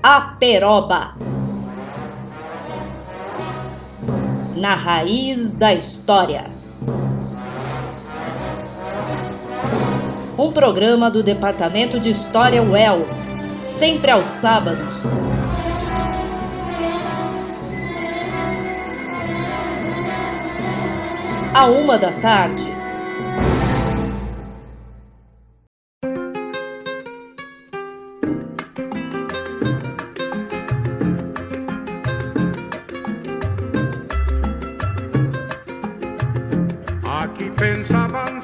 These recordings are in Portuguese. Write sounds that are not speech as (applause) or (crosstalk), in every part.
A Peroba. Na raiz da história. Um programa do Departamento de História UEL, sempre aos sábados. À uma da tarde.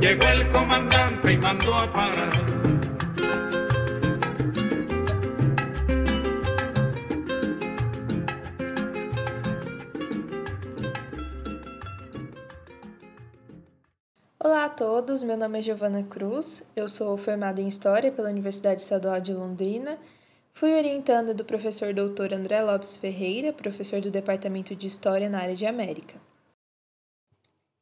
llegó el comandante y mandó a parar. Olá a todos, meu nome é Giovana Cruz, eu sou formada em História pela Universidade Estadual de Londrina, fui orientanda do professor doutor André Lopes Ferreira, professor do Departamento de História na área de América.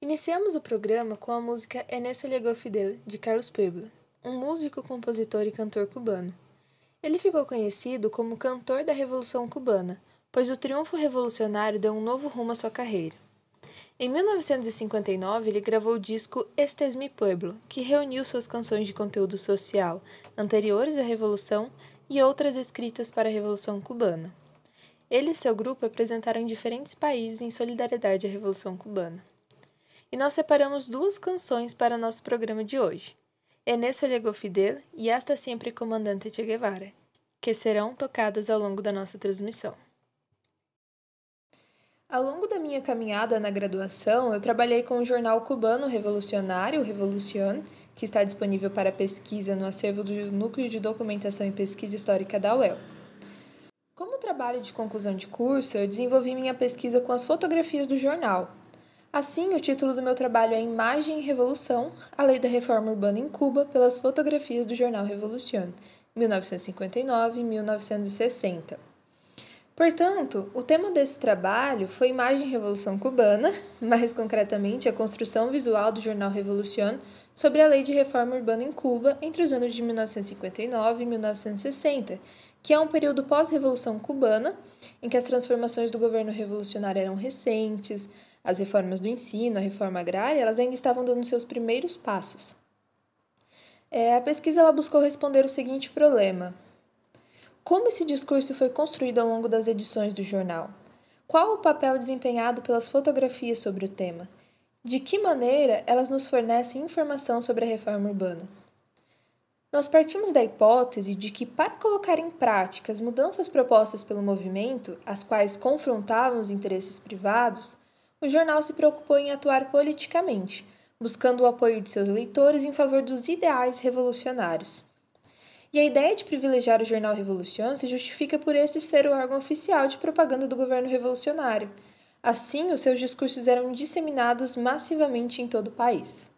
Iniciamos o programa com a música Enes Llegó Fidel, de Carlos Puebla, um músico, compositor e cantor cubano. Ele ficou conhecido como cantor da Revolução Cubana, pois o triunfo revolucionário deu um novo rumo à sua carreira. Em 1959, ele gravou o disco Este es mi pueblo, que reuniu suas canções de conteúdo social anteriores à Revolução e outras escritas para a Revolução Cubana. Ele e seu grupo apresentaram em diferentes países em solidariedade à Revolução Cubana. E nós separamos duas canções para nosso programa de hoje: Enes Llegó Fidel e Hasta Siempre Comandante Che Guevara, que serão tocadas ao longo da nossa transmissão. Ao longo da minha caminhada na graduação, eu trabalhei com o jornal cubano revolucionário, Revolucion, que está disponível para pesquisa no acervo do Núcleo de Documentação e Pesquisa Histórica da UEL. Como trabalho de conclusão de curso, eu desenvolvi minha pesquisa com as fotografias do jornal. Assim, o título do meu trabalho é Imagem e Revolução, a Lei da Reforma Urbana em Cuba pelas fotografias do jornal Revolucion, 1959-1960. Portanto, o tema desse trabalho foi Imagem e Revolução Cubana, (laughs) mais concretamente a construção visual do jornal Revolución sobre a Lei de Reforma Urbana em Cuba entre os anos de 1959 e 1960, que é um período pós-revolução cubana, em que as transformações do governo revolucionário eram recentes, as reformas do ensino, a reforma agrária, elas ainda estavam dando seus primeiros passos. É, a pesquisa ela buscou responder o seguinte problema: como esse discurso foi construído ao longo das edições do jornal? Qual o papel desempenhado pelas fotografias sobre o tema? De que maneira elas nos fornecem informação sobre a reforma urbana? Nós partimos da hipótese de que, para colocar em prática as mudanças propostas pelo movimento, as quais confrontavam os interesses privados, o jornal se preocupou em atuar politicamente, buscando o apoio de seus leitores em favor dos ideais revolucionários. E a ideia de privilegiar o jornal Revolução se justifica por esse ser o órgão oficial de propaganda do governo revolucionário. Assim, os seus discursos eram disseminados massivamente em todo o país.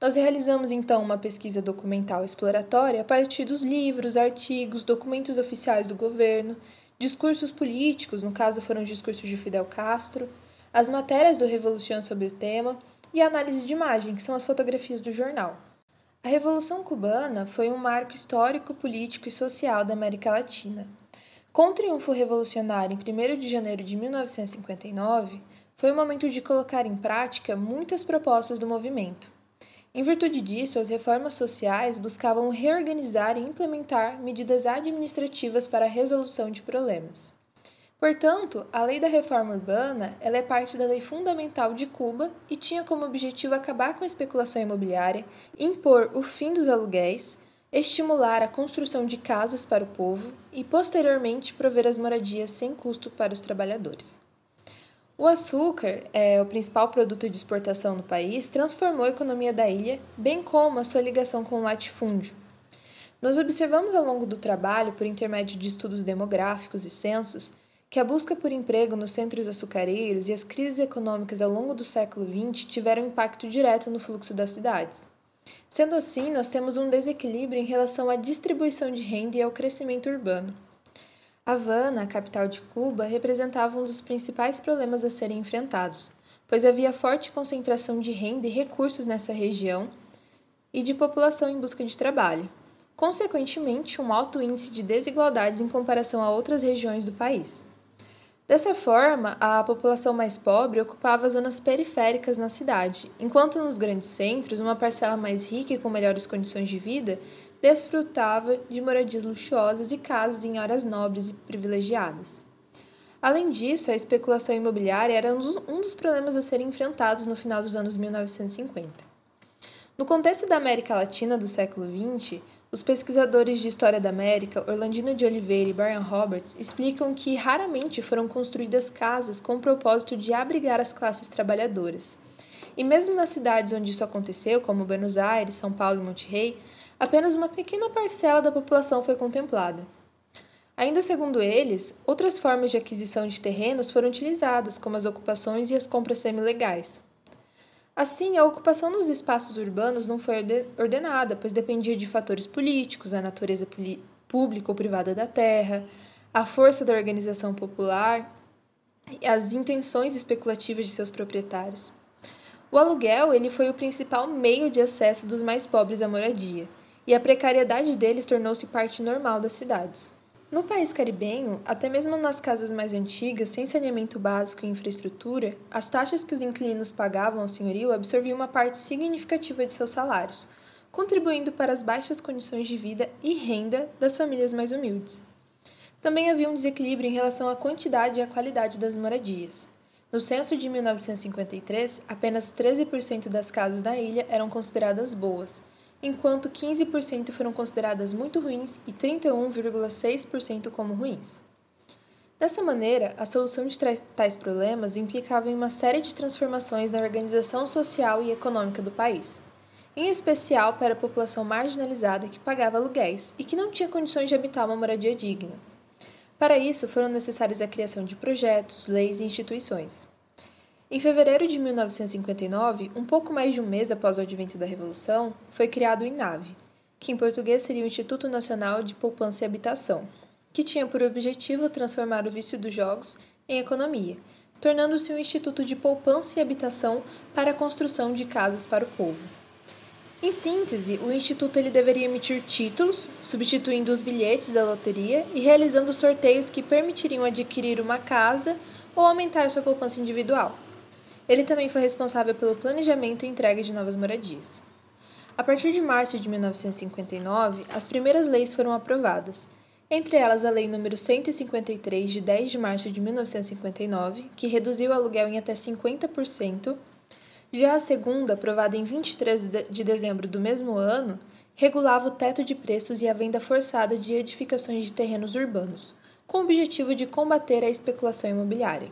Nós realizamos então uma pesquisa documental exploratória a partir dos livros, artigos, documentos oficiais do governo, discursos políticos, no caso foram os discursos de Fidel Castro, as matérias do Revolução sobre o tema e a análise de imagem, que são as fotografias do jornal. A Revolução Cubana foi um marco histórico, político e social da América Latina. Com o triunfo revolucionário em 1 de janeiro de 1959, foi o momento de colocar em prática muitas propostas do movimento. Em virtude disso, as reformas sociais buscavam reorganizar e implementar medidas administrativas para a resolução de problemas. Portanto, a Lei da Reforma Urbana ela é parte da lei fundamental de Cuba e tinha como objetivo acabar com a especulação imobiliária, impor o fim dos aluguéis, estimular a construção de casas para o povo e, posteriormente, prover as moradias sem custo para os trabalhadores. O açúcar, é o principal produto de exportação no país, transformou a economia da ilha, bem como a sua ligação com o latifúndio. Nós observamos ao longo do trabalho, por intermédio de estudos demográficos e censos, que a busca por emprego nos centros açucareiros e as crises econômicas ao longo do século XX tiveram impacto direto no fluxo das cidades. Sendo assim, nós temos um desequilíbrio em relação à distribuição de renda e ao crescimento urbano. Havana, a capital de Cuba, representava um dos principais problemas a serem enfrentados, pois havia forte concentração de renda e recursos nessa região e de população em busca de trabalho. Consequentemente, um alto índice de desigualdades em comparação a outras regiões do país. Dessa forma, a população mais pobre ocupava zonas periféricas na cidade, enquanto nos grandes centros, uma parcela mais rica e com melhores condições de vida desfrutava de moradias luxuosas e casas em áreas nobres e privilegiadas. Além disso, a especulação imobiliária era um dos problemas a serem enfrentados no final dos anos 1950. No contexto da América Latina do século XX, os pesquisadores de História da América, Orlandino de Oliveira e Brian Roberts, explicam que raramente foram construídas casas com o propósito de abrigar as classes trabalhadoras. E mesmo nas cidades onde isso aconteceu, como Buenos Aires, São Paulo e Monterrey, apenas uma pequena parcela da população foi contemplada. Ainda segundo eles, outras formas de aquisição de terrenos foram utilizadas, como as ocupações e as compras semilegais. Assim, a ocupação dos espaços urbanos não foi ordenada, pois dependia de fatores políticos, a natureza pública ou privada da terra, a força da organização popular e as intenções especulativas de seus proprietários. O aluguel ele foi o principal meio de acesso dos mais pobres à moradia e a precariedade deles tornou-se parte normal das cidades. No país caribenho, até mesmo nas casas mais antigas, sem saneamento básico e infraestrutura, as taxas que os inquilinos pagavam ao senhorio absorviam uma parte significativa de seus salários, contribuindo para as baixas condições de vida e renda das famílias mais humildes. Também havia um desequilíbrio em relação à quantidade e à qualidade das moradias. No censo de 1953, apenas 13% das casas da ilha eram consideradas boas, enquanto 15% foram consideradas muito ruins e 31,6% como ruins. Dessa maneira, a solução de tais problemas implicava em uma série de transformações na organização social e econômica do país, em especial para a população marginalizada que pagava aluguéis e que não tinha condições de habitar uma moradia digna. Para isso, foram necessárias a criação de projetos, leis e instituições. Em fevereiro de 1959, um pouco mais de um mês após o advento da Revolução, foi criado o INAVE, que em português seria o Instituto Nacional de Poupança e Habitação, que tinha por objetivo transformar o vício dos jogos em economia, tornando-se um instituto de poupança e habitação para a construção de casas para o povo. Em síntese, o instituto ele deveria emitir títulos, substituindo os bilhetes da loteria e realizando sorteios que permitiriam adquirir uma casa ou aumentar sua poupança individual. Ele também foi responsável pelo planejamento e entrega de novas moradias. A partir de março de 1959, as primeiras leis foram aprovadas, entre elas a Lei nº 153, de 10 de março de 1959, que reduziu o aluguel em até 50%, já a segunda, aprovada em 23 de dezembro do mesmo ano, regulava o teto de preços e a venda forçada de edificações de terrenos urbanos, com o objetivo de combater a especulação imobiliária.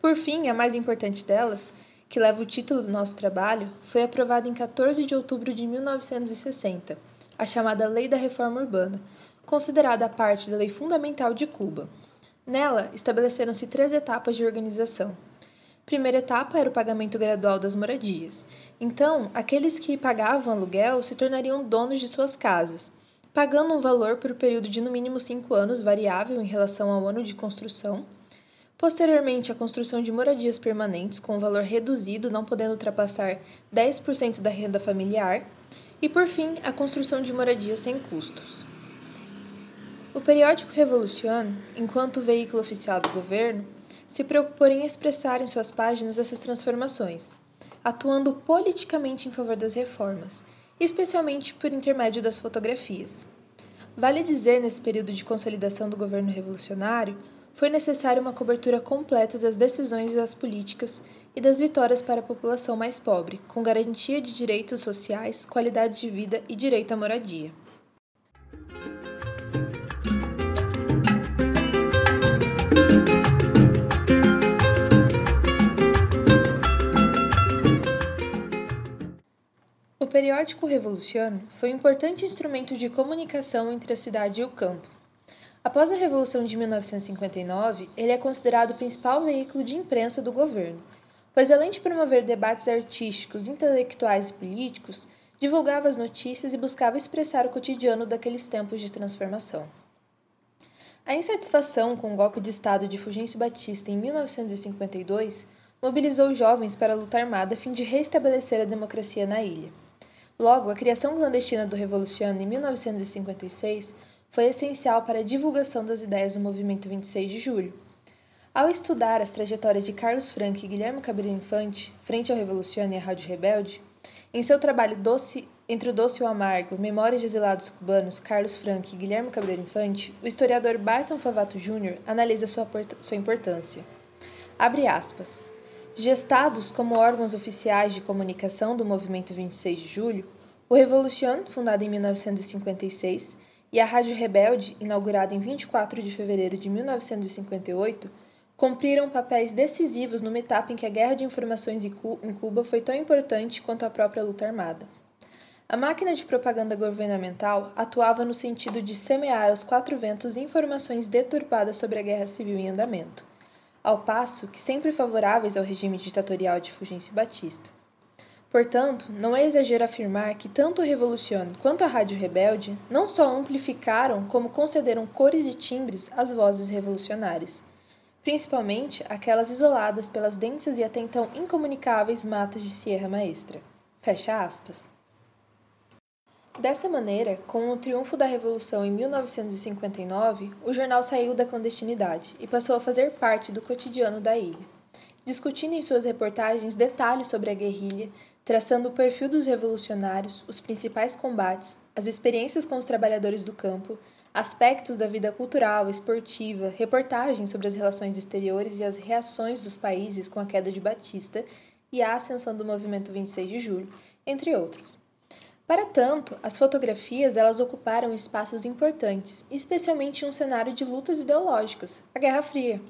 Por fim, a mais importante delas, que leva o título do nosso trabalho, foi aprovada em 14 de outubro de 1960, a chamada Lei da Reforma Urbana, considerada parte da Lei Fundamental de Cuba. Nela, estabeleceram-se três etapas de organização. Primeira etapa era o pagamento gradual das moradias. Então, aqueles que pagavam aluguel se tornariam donos de suas casas, pagando um valor por período de no mínimo cinco anos, variável em relação ao ano de construção Posteriormente, a construção de moradias permanentes com valor reduzido, não podendo ultrapassar 10% da renda familiar. E, por fim, a construção de moradias sem custos. O periódico Revolution, enquanto veículo oficial do governo, se preocupou em expressar em suas páginas essas transformações, atuando politicamente em favor das reformas, especialmente por intermédio das fotografias. Vale dizer, nesse período de consolidação do governo revolucionário, foi necessária uma cobertura completa das decisões das políticas e das vitórias para a população mais pobre, com garantia de direitos sociais, qualidade de vida e direito à moradia. periódico Revolution foi um importante instrumento de comunicação entre a cidade e o campo. Após a Revolução de 1959, ele é considerado o principal veículo de imprensa do governo, pois além de promover debates artísticos, intelectuais e políticos, divulgava as notícias e buscava expressar o cotidiano daqueles tempos de transformação. A insatisfação com o golpe de Estado de Fulgêncio Batista em 1952 mobilizou jovens para a luta armada a fim de restabelecer a democracia na ilha. Logo, a criação clandestina do Revoluciano em 1956 foi essencial para a divulgação das ideias do movimento 26 de julho. Ao estudar as trajetórias de Carlos Franco e Guilherme Cabreiro Infante, frente ao Revoluciano e à Rádio Rebelde, em seu trabalho Doce, Entre o Doce e o Amargo, Memórias de Exilados Cubanos, Carlos Franco e Guilherme Cabreiro Infante, o historiador Barton Favato Jr. analisa sua, sua importância. Abre aspas. Gestados como órgãos oficiais de comunicação do movimento 26 de julho, o Revolution, fundado em 1956, e a Rádio Rebelde, inaugurada em 24 de fevereiro de 1958, cumpriram papéis decisivos numa etapa em que a guerra de informações em Cuba foi tão importante quanto a própria luta armada. A máquina de propaganda governamental atuava no sentido de semear aos quatro ventos informações deturpadas sobre a guerra civil em andamento, ao passo que sempre favoráveis ao regime ditatorial de Fulgêncio Batista. Portanto, não é exagero afirmar que tanto o Revolucion quanto a Rádio Rebelde não só amplificaram, como concederam cores e timbres às vozes revolucionárias principalmente aquelas isoladas pelas densas e até então incomunicáveis matas de Sierra Maestra. Fecha aspas. Dessa maneira, com o triunfo da Revolução em 1959, o jornal saiu da clandestinidade e passou a fazer parte do cotidiano da ilha, discutindo em suas reportagens detalhes sobre a guerrilha, traçando o perfil dos revolucionários, os principais combates, as experiências com os trabalhadores do campo, aspectos da vida cultural, esportiva, reportagens sobre as relações exteriores e as reações dos países com a queda de Batista e a ascensão do movimento 26 de julho, entre outros. Para tanto, as fotografias elas ocuparam espaços importantes, especialmente em um cenário de lutas ideológicas, a Guerra Fria.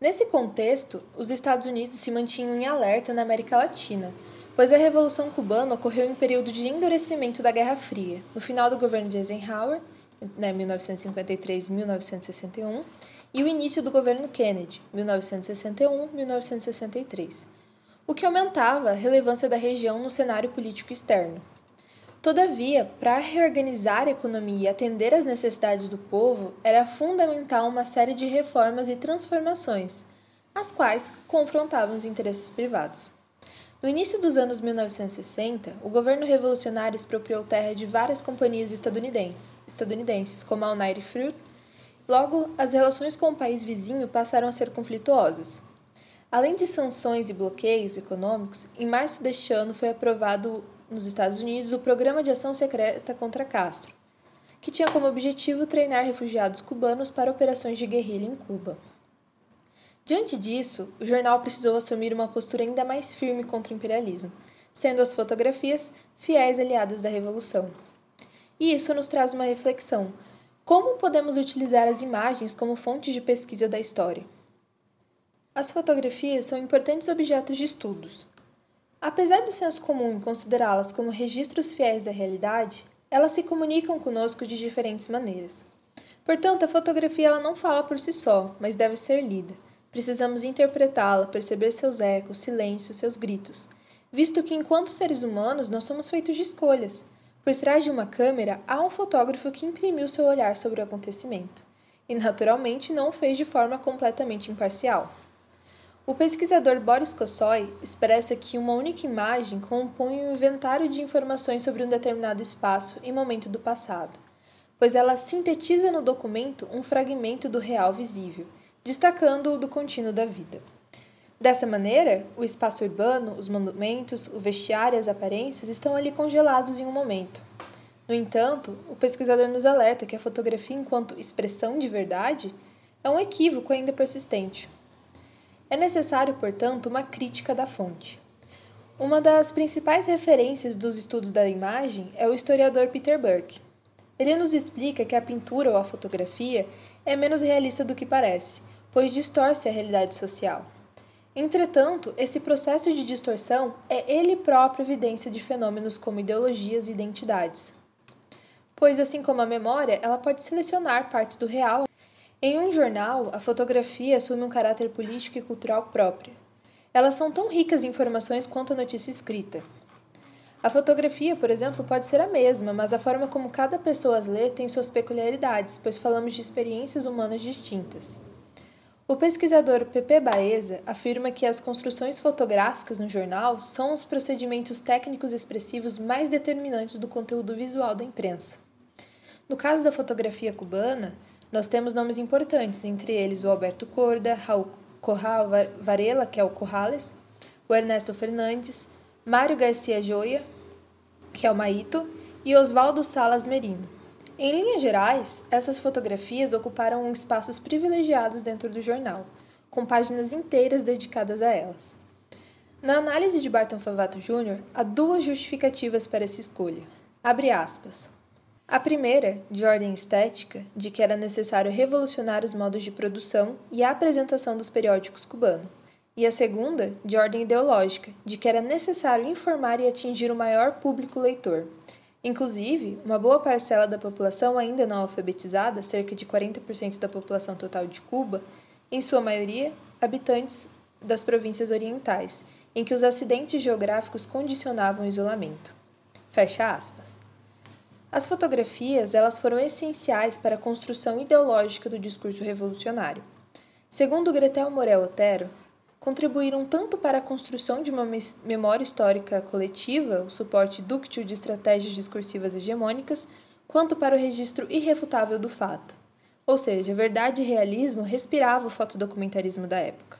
Nesse contexto, os Estados Unidos se mantinham em alerta na América Latina, pois a Revolução Cubana ocorreu em período de endurecimento da Guerra Fria, no final do governo de Eisenhower né, 1953-1961, e o início do governo Kennedy, 1961-1963, o que aumentava a relevância da região no cenário político externo. Todavia, para reorganizar a economia e atender às necessidades do povo, era fundamental uma série de reformas e transformações, as quais confrontavam os interesses privados. No início dos anos 1960, o governo revolucionário expropriou terra de várias companhias estadunidenses, estadunidenses como a United Fruit. Logo, as relações com o país vizinho passaram a ser conflituosas. Além de sanções e bloqueios econômicos, em março deste ano foi aprovado nos Estados Unidos o Programa de Ação Secreta contra Castro, que tinha como objetivo treinar refugiados cubanos para operações de guerrilha em Cuba. Diante disso, o jornal precisou assumir uma postura ainda mais firme contra o imperialismo, sendo as fotografias fiéis aliadas da Revolução. E isso nos traz uma reflexão: como podemos utilizar as imagens como fonte de pesquisa da história? As fotografias são importantes objetos de estudos. Apesar do senso comum considerá-las como registros fiéis da realidade, elas se comunicam conosco de diferentes maneiras. Portanto, a fotografia ela não fala por si só, mas deve ser lida. Precisamos interpretá-la, perceber seus ecos, silêncios, seus gritos, visto que, enquanto seres humanos, nós somos feitos de escolhas. Por trás de uma câmera há um fotógrafo que imprimiu seu olhar sobre o acontecimento, e naturalmente não o fez de forma completamente imparcial. O pesquisador Boris Kossoy expressa que uma única imagem compõe um inventário de informações sobre um determinado espaço e momento do passado, pois ela sintetiza no documento um fragmento do real visível destacando-o do contínuo da vida. Dessa maneira, o espaço urbano, os monumentos, o vestiário e as aparências estão ali congelados em um momento. No entanto, o pesquisador nos alerta que a fotografia, enquanto expressão de verdade, é um equívoco ainda persistente. É necessário, portanto, uma crítica da fonte. Uma das principais referências dos estudos da imagem é o historiador Peter Burke. Ele nos explica que a pintura ou a fotografia é menos realista do que parece, pois distorce a realidade social. Entretanto, esse processo de distorção é ele próprio evidência de fenômenos como ideologias e identidades. Pois, assim como a memória, ela pode selecionar partes do real. Em um jornal, a fotografia assume um caráter político e cultural próprio. Elas são tão ricas em informações quanto a notícia escrita. A fotografia, por exemplo, pode ser a mesma, mas a forma como cada pessoa as lê tem suas peculiaridades, pois falamos de experiências humanas distintas. O pesquisador Pepe Baeza afirma que as construções fotográficas no jornal são os procedimentos técnicos expressivos mais determinantes do conteúdo visual da imprensa. No caso da fotografia cubana, nós temos nomes importantes, entre eles o Alberto Corda, Raul Corral Varela, que é o Corrales, o Ernesto Fernandes, Mário Garcia Joia, que é o Maito, e Oswaldo Salas Merino. Em linhas gerais, essas fotografias ocuparam espaços privilegiados dentro do jornal, com páginas inteiras dedicadas a elas. Na análise de Barton Favato Jr., há duas justificativas para essa escolha. Abre aspas. A primeira, de ordem estética, de que era necessário revolucionar os modos de produção e a apresentação dos periódicos cubanos, e a segunda, de ordem ideológica, de que era necessário informar e atingir o maior público leitor, Inclusive, uma boa parcela da população ainda não alfabetizada, cerca de 40% da população total de Cuba, em sua maioria habitantes das províncias orientais, em que os acidentes geográficos condicionavam o isolamento. Fecha aspas. As fotografias, elas foram essenciais para a construção ideológica do discurso revolucionário. Segundo Gretel Morel Otero, contribuíram tanto para a construção de uma memória histórica coletiva, o suporte dúctil de estratégias discursivas hegemônicas, quanto para o registro irrefutável do fato. Ou seja, verdade e realismo respirava o fotodocumentarismo da época.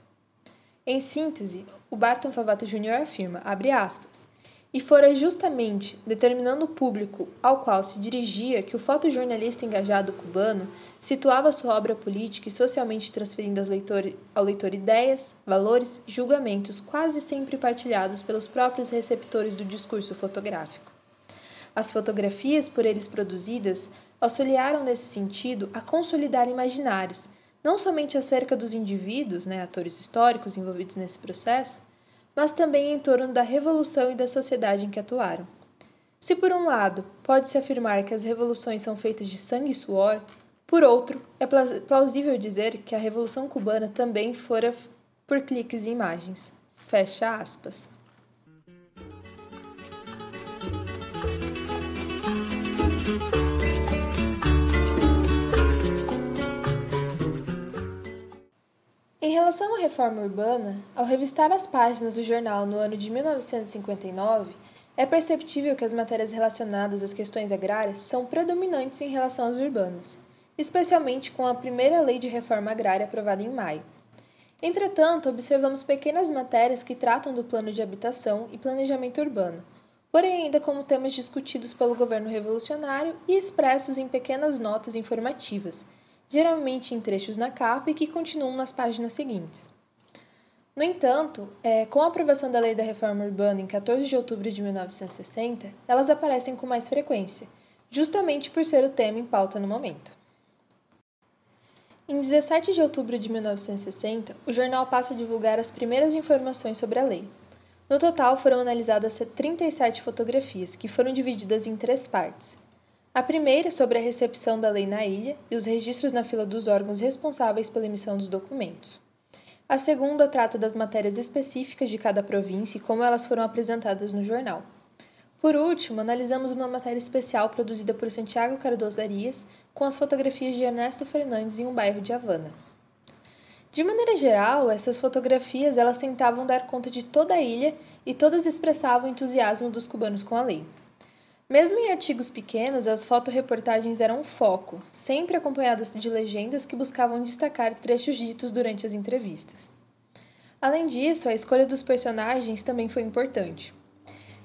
Em síntese, o Barton Favato Jr. afirma, abre aspas, e fora justamente determinando o público ao qual se dirigia que o fotojornalista engajado cubano situava sua obra política e socialmente transferindo leitor, ao leitor ideias, valores e julgamentos quase sempre partilhados pelos próprios receptores do discurso fotográfico. As fotografias por eles produzidas auxiliaram nesse sentido a consolidar imaginários, não somente acerca dos indivíduos, né, atores históricos envolvidos nesse processo, mas também em torno da revolução e da sociedade em que atuaram. Se, por um lado, pode-se afirmar que as revoluções são feitas de sangue e suor, por outro, é plausível dizer que a Revolução Cubana também fora por cliques e imagens. Fecha aspas. Em relação à reforma urbana, ao revistar as páginas do jornal no ano de 1959, é perceptível que as matérias relacionadas às questões agrárias são predominantes em relação às urbanas, especialmente com a primeira lei de reforma agrária aprovada em maio. Entretanto, observamos pequenas matérias que tratam do plano de habitação e planejamento urbano, porém ainda como temas discutidos pelo governo revolucionário e expressos em pequenas notas informativas, geralmente em trechos na capa e que continuam nas páginas seguintes. No entanto, é, com a aprovação da Lei da Reforma Urbana em 14 de outubro de 1960, elas aparecem com mais frequência, justamente por ser o tema em pauta no momento. Em 17 de outubro de 1960, o jornal passa a divulgar as primeiras informações sobre a lei. No total, foram analisadas 37 fotografias, que foram divididas em três partes, a primeira sobre a recepção da lei na ilha e os registros na fila dos órgãos responsáveis pela emissão dos documentos. A segunda trata das matérias específicas de cada província e como elas foram apresentadas no jornal. Por último, analisamos uma matéria especial produzida por Santiago Cardoso Arias com as fotografias de Ernesto Fernandes em um bairro de Havana. De maneira geral, essas fotografias elas tentavam dar conta de toda a ilha e todas expressavam o entusiasmo dos cubanos com a lei. Mesmo em artigos pequenos, as fotoreportagens eram um foco, sempre acompanhadas de legendas que buscavam destacar trechos ditos durante as entrevistas. Além disso, a escolha dos personagens também foi importante.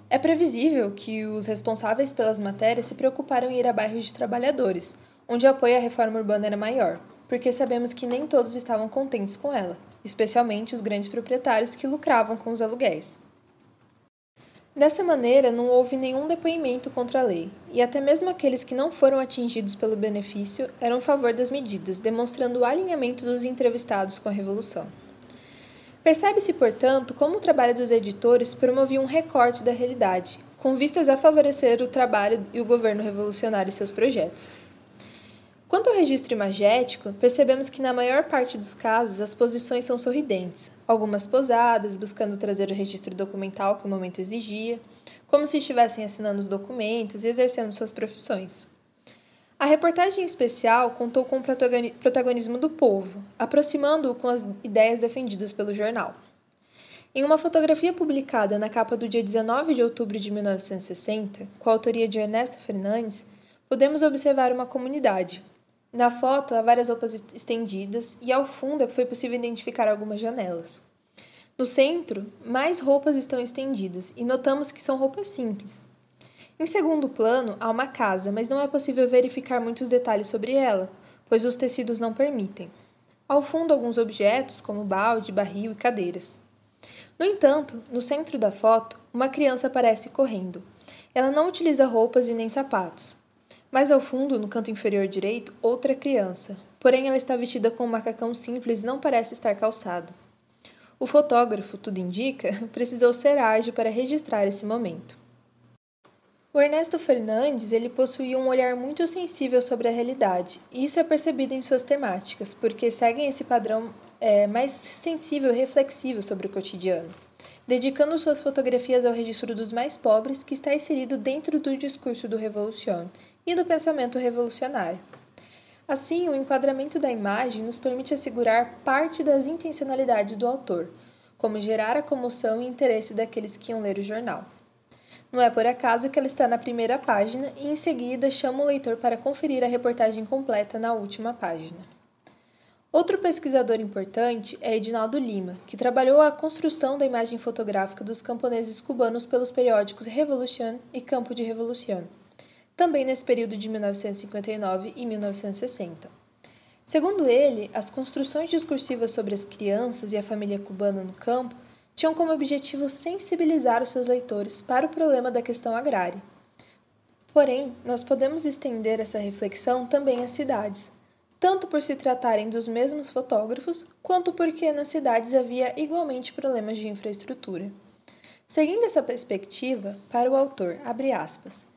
É previsível que os responsáveis pelas matérias se preocuparam em ir a bairros de trabalhadores, onde o apoio à reforma urbana era maior, porque sabemos que nem todos estavam contentes com ela, especialmente os grandes proprietários que lucravam com os aluguéis. Dessa maneira, não houve nenhum depoimento contra a lei, e até mesmo aqueles que não foram atingidos pelo benefício eram a favor das medidas, demonstrando o alinhamento dos entrevistados com a Revolução. Percebe-se, portanto, como o trabalho dos editores promovia um recorte da realidade, com vistas a favorecer o trabalho e o governo revolucionário e seus projetos. Quanto ao registro imagético, percebemos que na maior parte dos casos as posições são sorridentes, algumas posadas, buscando trazer o registro documental que o momento exigia, como se estivessem assinando os documentos e exercendo suas profissões. A reportagem especial contou com o protagonismo do povo, aproximando-o com as ideias defendidas pelo jornal. Em uma fotografia publicada na capa do dia 19 de outubro de 1960, com a autoria de Ernesto Fernandes, podemos observar uma comunidade. Na foto há várias roupas estendidas e ao fundo foi possível identificar algumas janelas. No centro, mais roupas estão estendidas e notamos que são roupas simples, em segundo plano, há uma casa, mas não é possível verificar muitos detalhes sobre ela, pois os tecidos não permitem. Ao fundo, alguns objetos, como balde, barril e cadeiras. No entanto, no centro da foto, uma criança aparece correndo. Ela não utiliza roupas e nem sapatos. Mais ao fundo, no canto inferior direito, outra criança, porém ela está vestida com um macacão simples e não parece estar calçada. O fotógrafo, tudo indica, (laughs) precisou ser ágil para registrar esse momento. O Ernesto Fernandes ele possuía um olhar muito sensível sobre a realidade, e isso é percebido em suas temáticas, porque seguem esse padrão é, mais sensível e reflexivo sobre o cotidiano, dedicando suas fotografias ao registro dos mais pobres, que está inserido dentro do discurso do Revolution e do pensamento revolucionário. Assim, o enquadramento da imagem nos permite assegurar parte das intencionalidades do autor, como gerar a comoção e interesse daqueles que iam ler o jornal. Não é por acaso que ela está na primeira página e em seguida chama o leitor para conferir a reportagem completa na última página. Outro pesquisador importante é Edinaldo Lima, que trabalhou a construção da imagem fotográfica dos camponeses cubanos pelos periódicos Revolution e Campo de Revolución, também nesse período de 1959 e 1960. Segundo ele, as construções discursivas sobre as crianças e a família cubana no campo tinham como objetivo sensibilizar os seus leitores para o problema da questão agrária. Porém, nós podemos estender essa reflexão também às cidades, tanto por se tratarem dos mesmos fotógrafos, quanto porque nas cidades havia igualmente problemas de infraestrutura. Seguindo essa perspectiva, para o autor, abre aspas,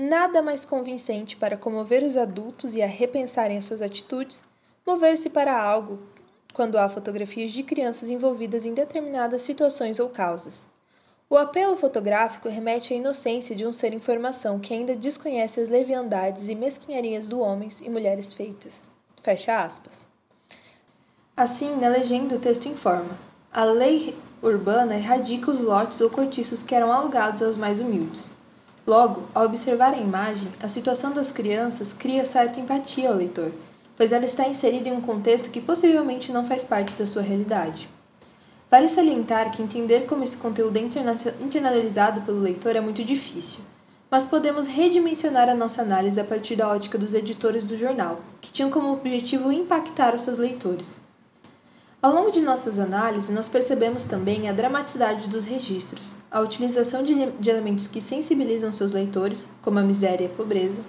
nada mais convincente para comover os adultos e a repensarem as suas atitudes, mover-se para algo quando há fotografias de crianças envolvidas em determinadas situações ou causas. O apelo fotográfico remete à inocência de um ser em formação que ainda desconhece as leviandades e mesquinharias do homens e mulheres feitas. Fecha aspas. Assim, na legenda, o texto informa: a lei urbana erradica os lotes ou cortiços que eram alugados aos mais humildes. Logo, ao observar a imagem, a situação das crianças cria certa empatia ao leitor pois ela está inserida em um contexto que possivelmente não faz parte da sua realidade. Vale salientar que entender como esse conteúdo é internalizado pelo leitor é muito difícil, mas podemos redimensionar a nossa análise a partir da ótica dos editores do jornal, que tinham como objetivo impactar os seus leitores. Ao longo de nossas análises, nós percebemos também a dramaticidade dos registros, a utilização de elementos que sensibilizam seus leitores, como a miséria e a pobreza,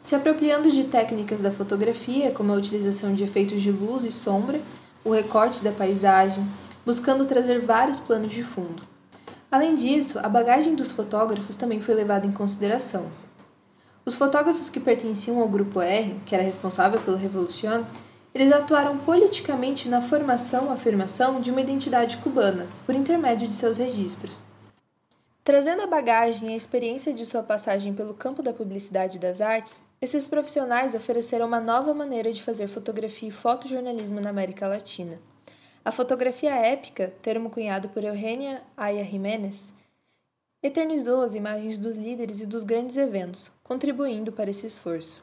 se apropriando de técnicas da fotografia, como a utilização de efeitos de luz e sombra, o recorte da paisagem, buscando trazer vários planos de fundo. Além disso, a bagagem dos fotógrafos também foi levada em consideração. Os fotógrafos que pertenciam ao grupo R, que era responsável pela Revolução, eles atuaram politicamente na formação afirmação de uma identidade cubana, por intermédio de seus registros. Trazendo a bagagem e a experiência de sua passagem pelo campo da publicidade e das artes, esses profissionais ofereceram uma nova maneira de fazer fotografia e fotojornalismo na América Latina. A fotografia épica, termo cunhado por Eugênia Aya Jiménez, eternizou as imagens dos líderes e dos grandes eventos, contribuindo para esse esforço.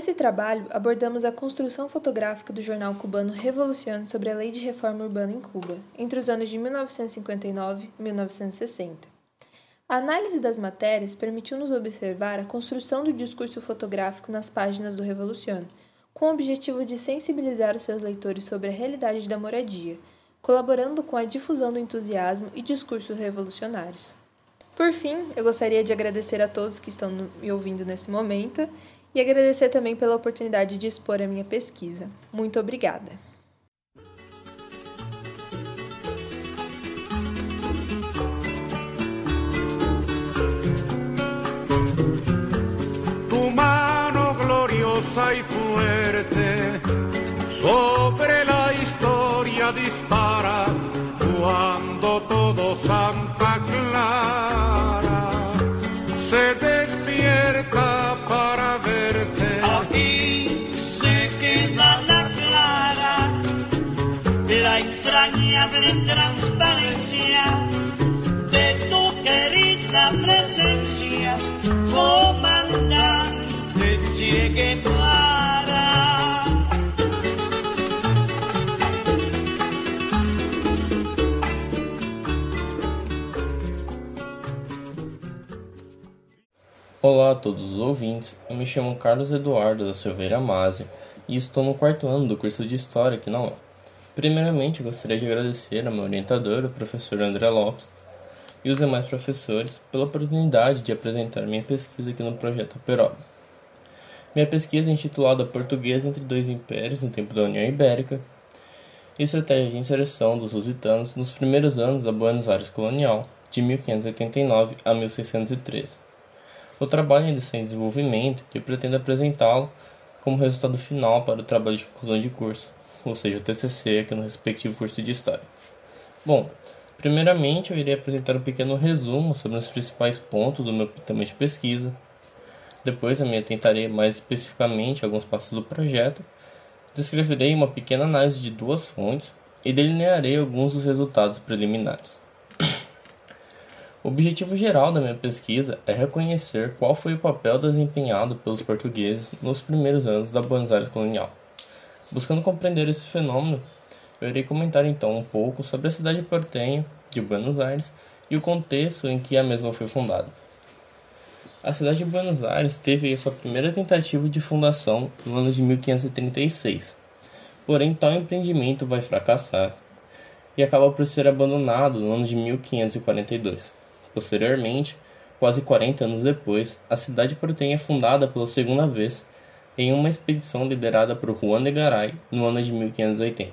Nesse trabalho, abordamos a construção fotográfica do jornal cubano Revolución sobre a Lei de Reforma Urbana em Cuba, entre os anos de 1959 e 1960. A análise das matérias permitiu-nos observar a construção do discurso fotográfico nas páginas do Revolución, com o objetivo de sensibilizar os seus leitores sobre a realidade da moradia, colaborando com a difusão do entusiasmo e discursos revolucionários. Por fim, eu gostaria de agradecer a todos que estão me ouvindo nesse momento e agradecer também pela oportunidade de expor a minha pesquisa. Muito obrigada! Tu mano gloriosa y fuerte sobre la historia dispara cuando todo Santa Clara se despierta entrañable transparencia de tu querida presencia, comandante Che Guevara. Olá a todos os ouvintes, eu me chamo Carlos Eduardo da Silveira Masi e estou no quarto ano do curso de História aqui na UF. Primeiramente, gostaria de agradecer ao meu orientador, o professor André Lopes, e os demais professores pela oportunidade de apresentar minha pesquisa aqui no projeto Peroba. Minha pesquisa é intitulada Português entre dois impérios no tempo da União Ibérica e estratégia de inserção dos lusitanos nos primeiros anos da Buenos Aires colonial, de 1589 a 1613. O trabalho ainda está em desenvolvimento e pretendo apresentá-lo como resultado final para o trabalho de conclusão de curso, ou seja, o TCC aqui no respectivo curso de História. Bom, primeiramente eu irei apresentar um pequeno resumo sobre os principais pontos do meu tema de pesquisa. Depois eu me atentarei mais especificamente alguns passos do projeto, descreverei uma pequena análise de duas fontes e delinearei alguns dos resultados preliminares. O objetivo geral da minha pesquisa é reconhecer qual foi o papel desempenhado pelos portugueses nos primeiros anos da Buenos Aires colonial. Buscando compreender esse fenômeno, eu irei comentar então um pouco sobre a cidade portenha de Buenos Aires e o contexto em que a mesma foi fundada. A cidade de Buenos Aires teve sua primeira tentativa de fundação no ano de 1536, porém tal empreendimento vai fracassar e acaba por ser abandonado no ano de 1542. Posteriormente, quase 40 anos depois, a cidade portenha é fundada pela segunda vez em uma expedição liderada por Juan de Garay no ano de 1580.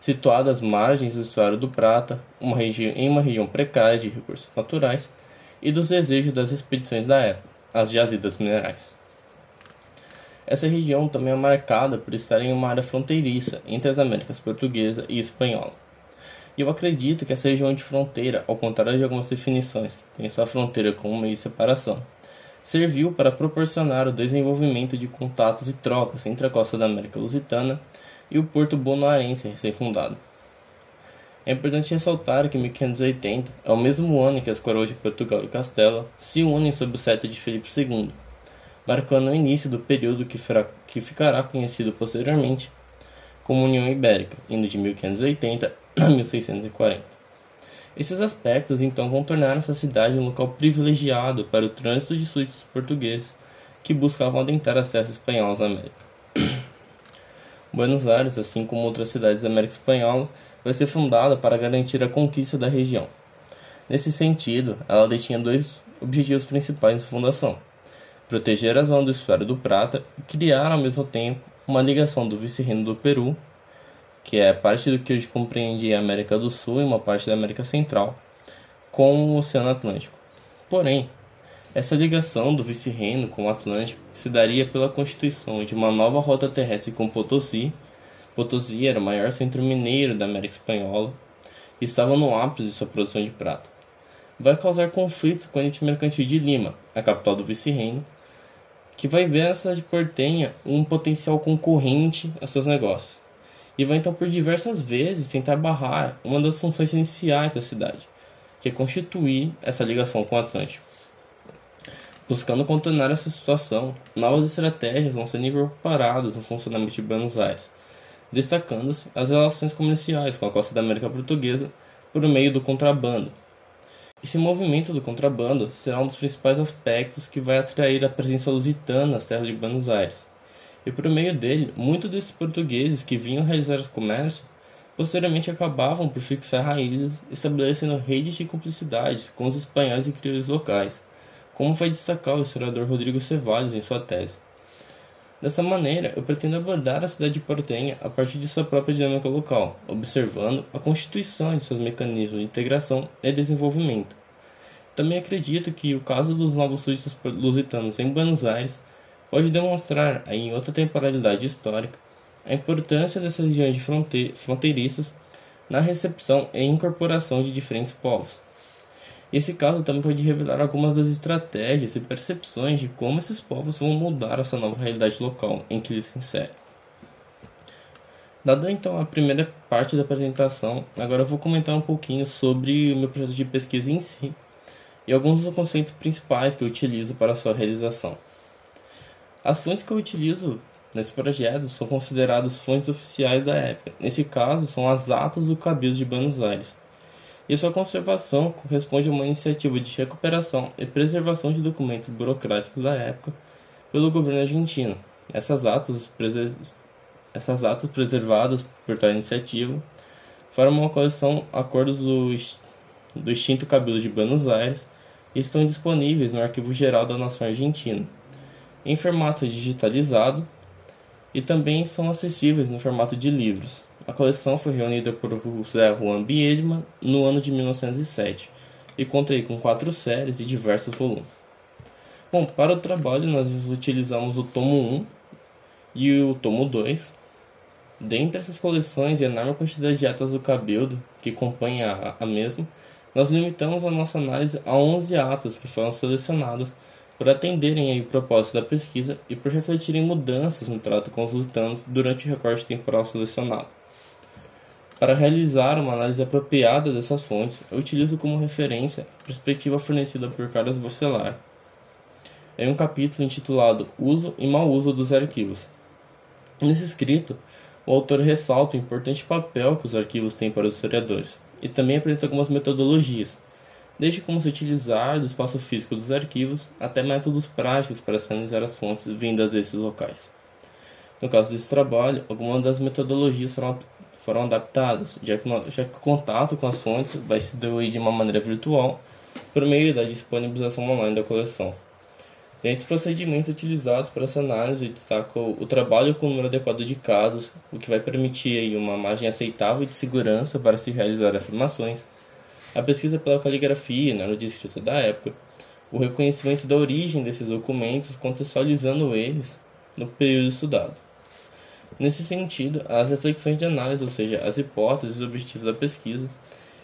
Situada às margens do estuário do Prata, uma em uma região precária de recursos naturais e dos desejos das expedições da época, as jazidas minerais. Essa região também é marcada por estar em uma área fronteiriça entre as Américas portuguesa e espanhola. E eu acredito que essa região de fronteira, ao contrário de algumas definições que pensam a fronteira como meio de separação, serviu para proporcionar o desenvolvimento de contatos e trocas entre a costa da América Lusitana e o porto bonaerense recém-fundado. É importante ressaltar que 1580 é o mesmo ano que as coroas de Portugal e Castela se unem sob o cetro de Felipe II, marcando o início do período que, que ficará conhecido posteriormente como União Ibérica, indo de 1580 a 1640. Esses aspectos então vão tornar essa cidade um local privilegiado para o trânsito de súditos portugueses que buscavam adentrar as terras espanholas na América. (clears throat) Buenos Aires, assim como outras cidades da América Espanhola, vai ser fundada para garantir a conquista da região. Nesse sentido, ela detinha dois objetivos principais em sua fundação: proteger a zona do estuário do Prata e criar ao mesmo tempo uma ligação do vice-reino do Peru, que é parte do que hoje compreende a América do Sul e uma parte da América Central, com o Oceano Atlântico. Porém, essa ligação do vice-reino com o Atlântico se daria pela constituição de uma nova rota terrestre com Potosí. Potosí era o maior centro mineiro da América Espanhola e estava no ápice de sua produção de prata. Vai causar conflitos com a elite mercantil de Lima, a capital do vice-reino, que vai ver a cidade portenha um potencial concorrente a seus negócios. E vai então por diversas vezes tentar barrar uma das funções iniciais da cidade, que é constituir essa ligação com o Atlântico. Buscando contornar essa situação, novas estratégias vão sendo incorporadas no funcionamento de Buenos Aires, destacando-se as relações comerciais com a costa da América Portuguesa por meio do contrabando. Esse movimento do contrabando será um dos principais aspectos que vai atrair a presença lusitana nas terras de Buenos Aires. E por meio dele, muitos desses portugueses que vinham realizar comércio posteriormente acabavam por fixar raízes, estabelecendo redes de cumplicidades com os espanhóis e crioulos locais, como vai destacar o historiador Rodrigo Cevallos em sua tese. Dessa maneira, eu pretendo abordar a cidade portenha a partir de sua própria dinâmica local, observando a constituição de seus mecanismos de integração e desenvolvimento. Também acredito que o caso dos novos súditos lusitanos em Buenos Aires pode demonstrar, em outra temporalidade histórica, a importância dessas regiões de fronte fronteiriças na recepção e incorporação de diferentes povos. Esse caso também pode revelar algumas das estratégias e percepções de como esses povos vão mudar essa nova realidade local em que eles se inserem. Dada então a primeira parte da apresentação, agora eu vou comentar um pouquinho sobre o meu projeto de pesquisa em si e alguns dos conceitos principais que eu utilizo para sua realização. As fontes que eu utilizo nesse projeto são consideradas fontes oficiais da época. Nesse caso, são as atas do Cabildo de Buenos Aires, e sua conservação corresponde a uma iniciativa de recuperação e preservação de documentos burocráticos da época pelo governo argentino. Essas atas, essas atas preservadas por tal iniciativa formam uma coleção Acordos do, do extinto Cabildo de Buenos Aires e estão disponíveis no Arquivo Geral da Nação Argentina, em formato digitalizado e também são acessíveis no formato de livros. A coleção foi reunida por José Juan Biedman no ano de 1907 e conta com quatro séries e diversos volumes. Bom, para o trabalho nós utilizamos o tomo 1 e o tomo 2. Dentre essas coleções e a enorme quantidade de atas do Cabildo que compõem a, a mesma, nós limitamos a nossa análise a 11 atas que foram selecionadas por atenderem o propósito da pesquisa e por refletirem mudanças no trato com os lusitanos durante o recorte temporal selecionado. Para realizar uma análise apropriada dessas fontes, eu utilizo como referência a perspectiva fornecida por Carlos Bacelar em um capítulo intitulado Uso e Mau Uso dos Arquivos. Nesse escrito, o autor ressalta o importante papel que os arquivos têm para os historiadores e também apresenta algumas metodologias, desde como se utilizar do espaço físico dos arquivos até métodos práticos para analisar as fontes vindas desses locais. No caso desse trabalho, algumas das metodologias foram foram adaptadas, já que, já que o contato com as fontes vai se doer de uma maneira virtual por meio da disponibilização online da coleção. Dentre os procedimentos utilizados para essa análise, destaca o trabalho com o número adequado de casos, o que vai permitir uma margem aceitável de segurança para se realizar afirmações, a pesquisa pela caligrafia né, no escrita da época, o reconhecimento da origem desses documentos, contextualizando eles no período estudado. Nesse sentido, as reflexões de análise, ou seja, as hipóteses e objetivos da pesquisa,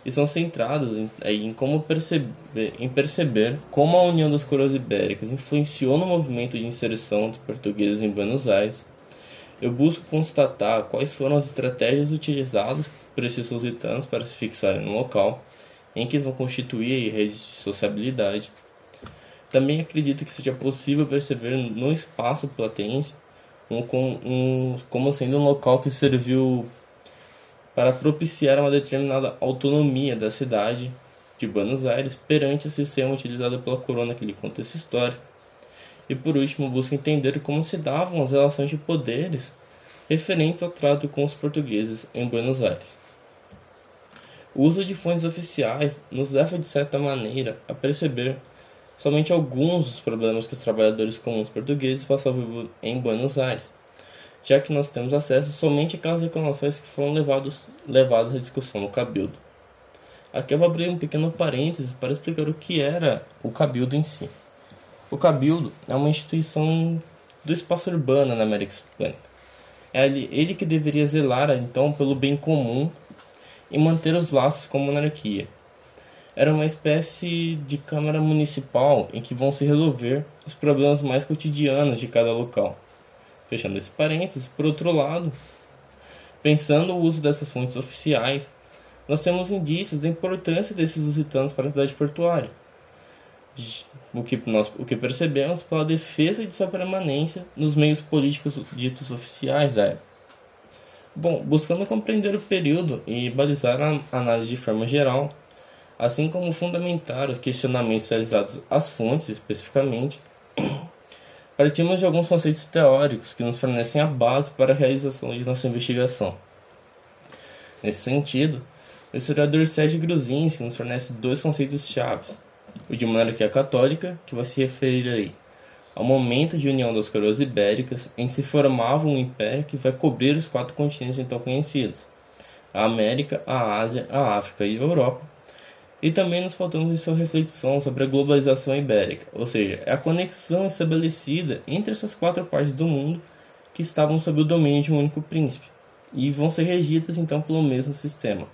estão centradas em, em como perceber, em perceber como a união das coroas ibéricas influenciou no movimento de inserção dos portugueses em Buenos Aires. Eu busco constatar quais foram as estratégias utilizadas por esses lusitanos para se fixarem no local, em que vão constituir redes de sociabilidade. Também acredito que seja possível perceber no espaço platense um, um, como sendo um local que serviu para propiciar uma determinada autonomia da cidade de Buenos Aires perante o sistema utilizado pela coroa naquele contexto histórico. E por último, busca entender como se davam as relações de poderes referentes ao trato com os portugueses em Buenos Aires. O uso de fontes oficiais nos leva, de certa maneira, a perceber somente alguns dos problemas que os trabalhadores comuns portugueses passavam em Buenos Aires, já que nós temos acesso somente àquelas reclamações que foram levados, levadas à discussão no Cabildo. Aqui eu vou abrir um pequeno parêntese para explicar o que era o Cabildo em si. O Cabildo é uma instituição do espaço urbano na América Hispânica. É ele que deveria zelar então pelo bem comum e manter os laços com a monarquia, era uma espécie de Câmara Municipal em que vão se resolver os problemas mais cotidianos de cada local. Fechando esse parênteses, por outro lado, pensando o uso dessas fontes oficiais, nós temos indícios da importância desses lusitanos para a cidade portuária. o que, nós, o que percebemos pela defesa de sua permanência nos meios políticos ditos oficiais da época. Bom, buscando compreender o período e balizar a análise de forma geral, assim como fundamentar os questionamentos realizados às fontes especificamente, (clears throat) partimos de alguns conceitos teóricos que nos fornecem a base para a realização de nossa investigação. Nesse sentido, o historiador Sérgio Gruzinski nos fornece dois conceitos chaves o de monarquia católica, que vai se referir aí ao momento de união das coroas ibéricas, em que se formava um império que vai cobrir os quatro continentes então conhecidos: a América, a Ásia, a África e a Europa. E também nos faltamos em sua reflexão sobre a globalização ibérica, ou seja, é a conexão estabelecida entre essas quatro partes do mundo que estavam sob o domínio de um único príncipe e vão ser regidas então pelo mesmo sistema.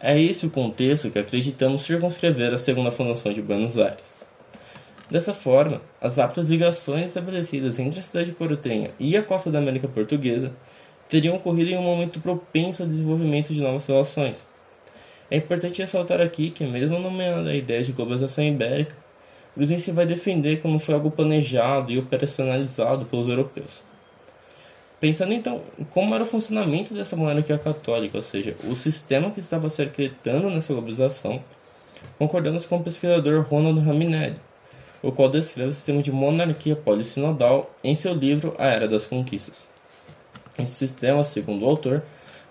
É esse o contexto que acreditamos circunscrever a segunda fundação de Buenos Aires. Dessa forma, as aptas ligações estabelecidas entre a cidade portenha e a costa da América Portuguesa teriam ocorrido em um momento propenso ao desenvolvimento de novas relações. É importante ressaltar aqui que, mesmo nomeando a ideia de globalização ibérica, Cruzense vai defender como foi algo planejado e operacionalizado pelos europeus. Pensando então como era o funcionamento dessa monarquia católica, ou seja, o sistema que estava se arquitetando nessa globalização, concordamos com o pesquisador Ronald Raminelli, o qual descreve o sistema de monarquia polissinodal em seu livro A Era das Conquistas. Esse sistema, segundo o autor,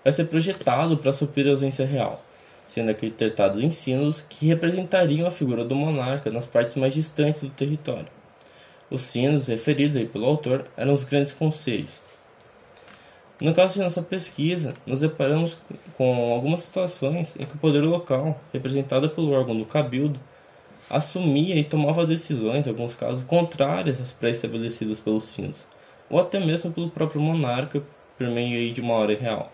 vai ser projetado para suprir a ausência real, sendo arquitetados em sínodos que representariam a figura do monarca nas partes mais distantes do território. Os sínodos referidos aí pelo autor eram os grandes conselhos, no caso de nossa pesquisa, nos deparamos com algumas situações em que o poder local, representado pelo órgão do cabildo, assumia e tomava decisões, em alguns casos, contrárias às pré-estabelecidas pelos sínodos, ou até mesmo pelo próprio monarca, por meio de uma hora real.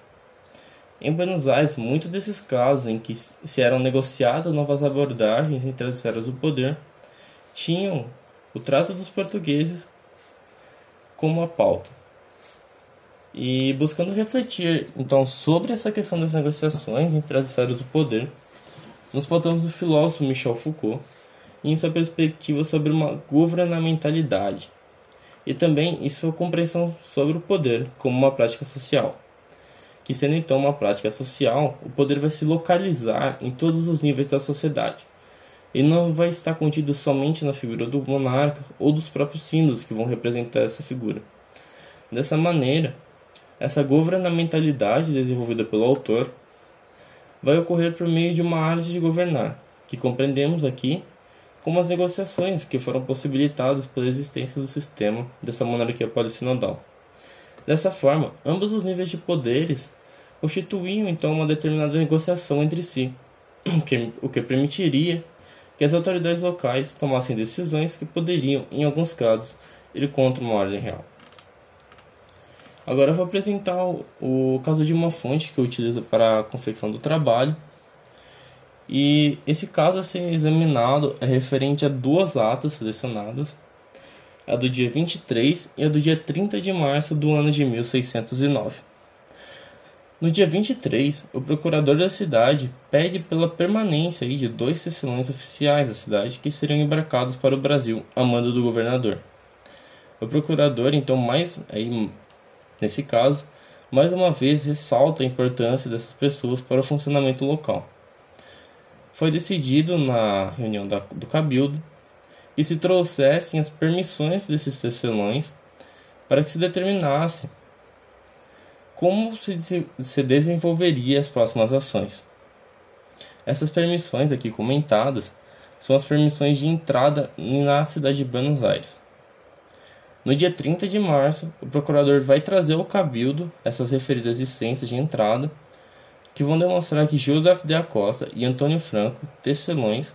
Em Buenos Aires, muitos desses casos em que se eram negociadas novas abordagens entre as esferas do poder tinham o trato dos portugueses como a pauta. E buscando refletir então sobre essa questão das negociações entre as esferas do poder, nos pautamos do filósofo Michel Foucault em sua perspectiva sobre uma governamentalidade, e também em sua compreensão sobre o poder como uma prática social. Que sendo então uma prática social, o poder vai se localizar em todos os níveis da sociedade, e não vai estar contido somente na figura do monarca ou dos próprios símbolos que vão representar essa figura. Dessa maneira, essa governamentalidade desenvolvida pelo autor vai ocorrer por meio de uma arte de governar, que compreendemos aqui como as negociações que foram possibilitadas pela existência do sistema dessa monarquia polissinodal. Dessa forma, ambos os níveis de poderes constituíam então uma determinada negociação entre si, (clears throat) o que permitiria que as autoridades locais tomassem decisões que poderiam, em alguns casos, ir contra uma ordem real. Agora eu vou apresentar o, o caso de uma fonte que eu utilizo para a confecção do trabalho. E esse caso a ser examinado é referente a duas atas selecionadas, a do dia 23 e a do dia 30 de março do ano de 1609. No dia 23, o procurador da cidade pede pela permanência de dois tecelões oficiais da cidade que seriam embarcados para o Brasil a mando do governador. O procurador, então, mais aí, Nesse caso, mais uma vez ressalta a importância dessas pessoas para o funcionamento local. Foi decidido na reunião da, do Cabildo que se trouxessem as permissões desses tecelões para que se determinasse como se, se desenvolveria as próximas ações. Essas permissões aqui comentadas são as permissões de entrada na cidade de Buenos Aires. No dia 30 de março, o procurador vai trazer ao cabildo essas referidas licenças de entrada, que vão demonstrar que Joseph de Acosta e Antônio Franco, tecelões,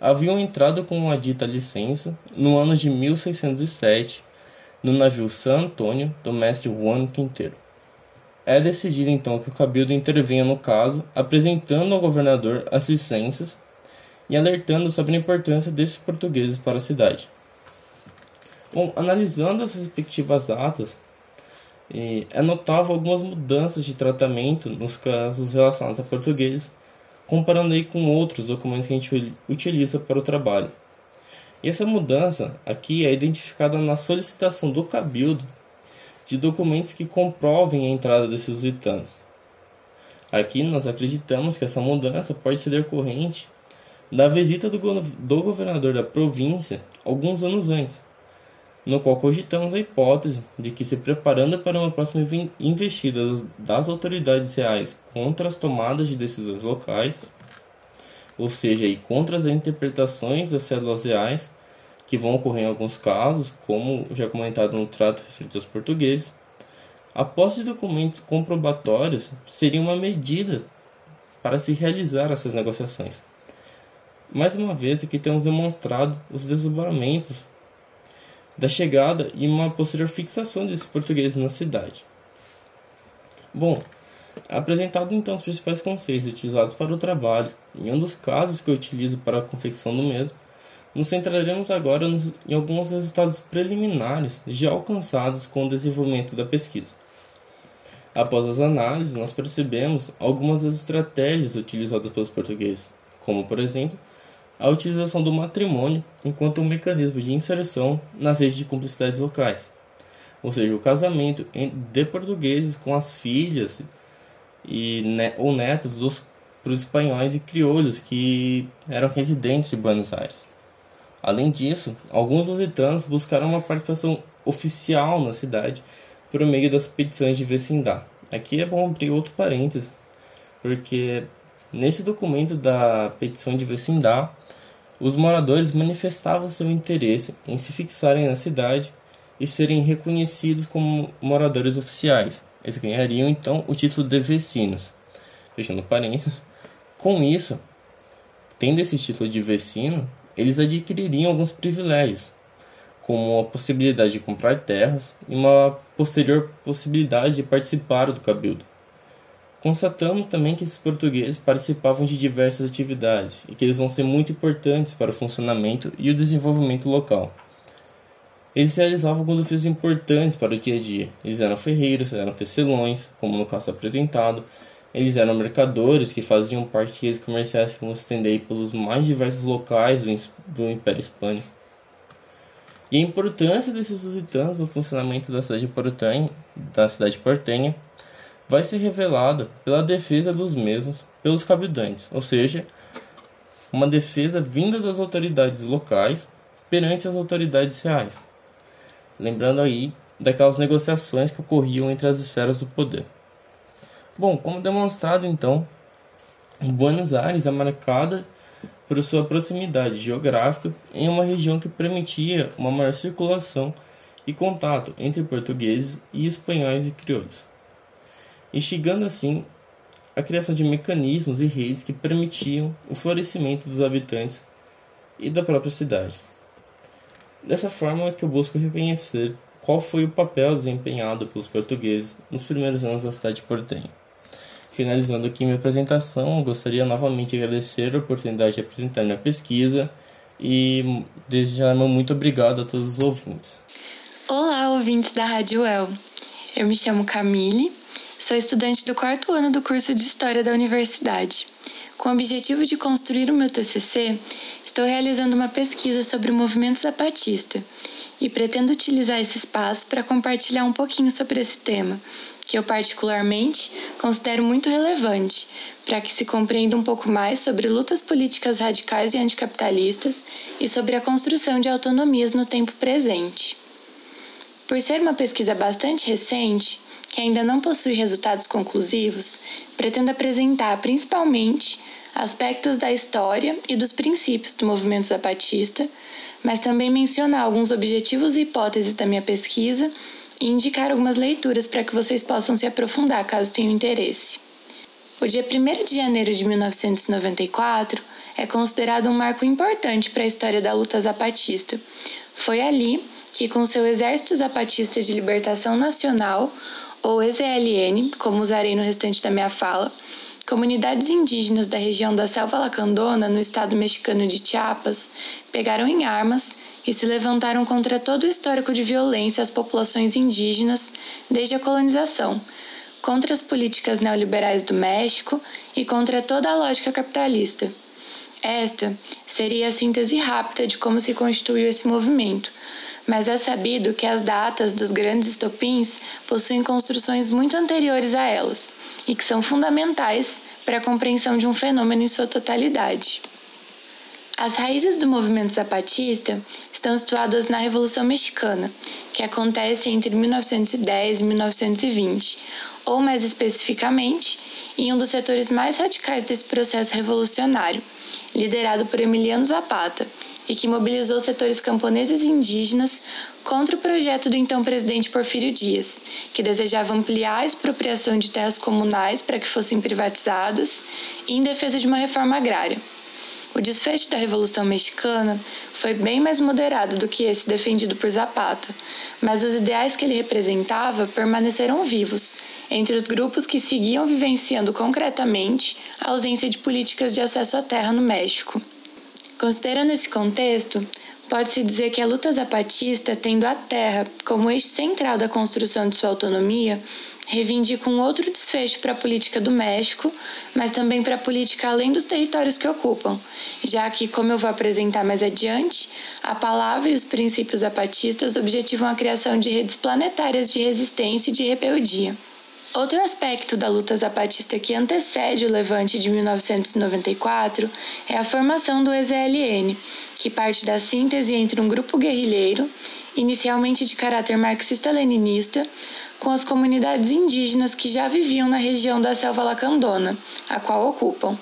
haviam entrado com a dita licença no ano de 1607 no navio San Antônio do mestre Juan Quinteiro. É decidido então que o cabildo intervenha no caso, apresentando ao governador as licenças e alertando sobre a importância desses portugueses para a cidade. Bom, analisando as respectivas atas, é notável algumas mudanças de tratamento nos casos relacionados a portugueses, comparando aí com outros documentos que a gente utiliza para o trabalho. E essa mudança aqui é identificada na solicitação do Cabildo de documentos que comprovem a entrada desses lusitanos. Aqui nós acreditamos que essa mudança pode ser decorrente da visita do, do governador da província alguns anos antes, no qual cogitamos a hipótese de que, se preparando para uma próxima investida das autoridades reais contra as tomadas de decisões locais, ou seja, e contra as interpretações das cédulas reais, que vão ocorrer em alguns casos, como já comentado no trato referente aos portugueses, a posse de documentos comprobatórios seria uma medida para se realizar essas negociações. Mais uma vez, aqui temos demonstrado os desdobramentos da chegada e uma posterior fixação desses portugueses na cidade. Bom, apresentado então os principais conceitos utilizados para o trabalho, em um dos casos que eu utilizo para a confecção do mesmo, nos centraremos agora nos, em alguns resultados preliminares já alcançados com o desenvolvimento da pesquisa. Após as análises, nós percebemos algumas das estratégias utilizadas pelos portugueses, como, por exemplo, a utilização do matrimônio enquanto um mecanismo de inserção nas redes de cumplicidades locais, ou seja, o casamento de portugueses com as filhas e, ou netos dos espanhóis e crioulos que eram residentes de Buenos Aires. Além disso, alguns lusitanos buscaram uma participação oficial na cidade por meio das petições de vecindade. Aqui é bom abrir outro parênteses, porque nesse documento da petição de vecindade, os moradores manifestavam seu interesse em se fixarem na cidade e serem reconhecidos como moradores oficiais. Eles ganhariam então o título de vecinos. Fechando parênteses. Com isso, tendo esse título de vecino, eles adquiririam alguns privilégios, como a possibilidade de comprar terras e uma posterior possibilidade de participar do cabildo. Constatamos também que esses portugueses participavam de diversas atividades e que eles vão ser muito importantes para o funcionamento e o desenvolvimento local. Eles realizavam alguns ofícios importantes para o dia a dia. Eles eram ferreiros, eram tecelões, como no caso apresentado, eles eram mercadores que faziam parte de redes comerciais que vão se estender pelos mais diversos locais do, do Império Hispânico. E a importância desses lusitanos no funcionamento da cidade portenha, da cidade portenha vai ser revelada pela defesa dos mesmos pelos cabildantes, ou seja, uma defesa vinda das autoridades locais perante as autoridades reais. Lembrando aí daquelas negociações que ocorriam entre as esferas do poder. Bom, como demonstrado então, Buenos Aires é marcada por sua proximidade geográfica em uma região que permitia uma maior circulação e contato entre portugueses e espanhóis e crioulos, instigando assim a criação de mecanismos e redes que permitiam o florescimento dos habitantes e da própria cidade. Dessa forma é que eu busco reconhecer qual foi o papel desempenhado pelos portugueses nos primeiros anos da cidade portenha. Finalizando aqui minha apresentação, gostaria novamente de agradecer a oportunidade de apresentar minha pesquisa e desejar muito obrigado a todos os ouvintes. Olá, ouvintes da Rádio El. Eu me chamo Camille, sou estudante do quarto ano do curso de História da Universidade. Com o objetivo de construir o meu TCC, estou realizando uma pesquisa sobre o movimento zapatista e pretendo utilizar esse espaço para compartilhar um pouquinho sobre esse tema, que eu particularmente considero muito relevante para que se compreenda um pouco mais sobre lutas políticas radicais e anticapitalistas e sobre a construção de autonomias no tempo presente. Por ser uma pesquisa bastante recente, que ainda não possui resultados conclusivos, pretendo apresentar principalmente aspectos da história e dos princípios do movimento zapatista, mas também mencionar alguns objetivos e hipóteses da minha pesquisa e indicar algumas leituras para que vocês possam se aprofundar caso tenham interesse. O dia 1 de janeiro de 1994 é considerado um marco importante para a história da luta zapatista. Foi ali que, com seu Exército Zapatista de Libertação Nacional, ou EZLN, como usarei no restante da minha fala, comunidades indígenas da região da Selva Lacandona, no estado mexicano de Chiapas, pegaram em armas e se levantaram contra todo o histórico de violência às populações indígenas desde a colonização, contra as políticas neoliberais do México e contra toda a lógica capitalista. Esta seria a síntese rápida de como se constituiu esse movimento, mas é sabido que as datas dos grandes estopins possuem construções muito anteriores a elas e que são fundamentais para a compreensão de um fenômeno em sua totalidade. As raízes do movimento zapatista estão situadas na Revolução Mexicana, que acontece entre 1910 e 1920, ou mais especificamente, em um dos setores mais radicais desse processo revolucionário, liderado por Emiliano Zapata, e que mobilizou setores camponeses e indígenas contra o projeto do então presidente Porfírio Dias, que desejava ampliar a expropriação de terras comunais para que fossem privatizadas e em defesa de uma reforma agrária. O desfecho da Revolução Mexicana foi bem mais moderado do que esse defendido por Zapata, mas os ideais que ele representava permaneceram vivos entre os grupos que seguiam vivenciando concretamente a ausência de políticas de acesso à terra no México. Considerando esse contexto, pode-se dizer que a luta zapatista, tendo a terra como eixo central da construção de sua autonomia, reivindica um outro desfecho para a política do México, mas também para a política além dos territórios que ocupam, já que, como eu vou apresentar mais adiante, a palavra e os princípios zapatistas objetivam a criação de redes planetárias de resistência e de rebeldia. Outro aspecto da luta zapatista que antecede o levante de 1994 é a formação do EZLN, que parte da síntese entre um grupo guerrilheiro, inicialmente de caráter marxista-leninista, com as comunidades indígenas que já viviam na região da selva lacandona, a qual ocupam.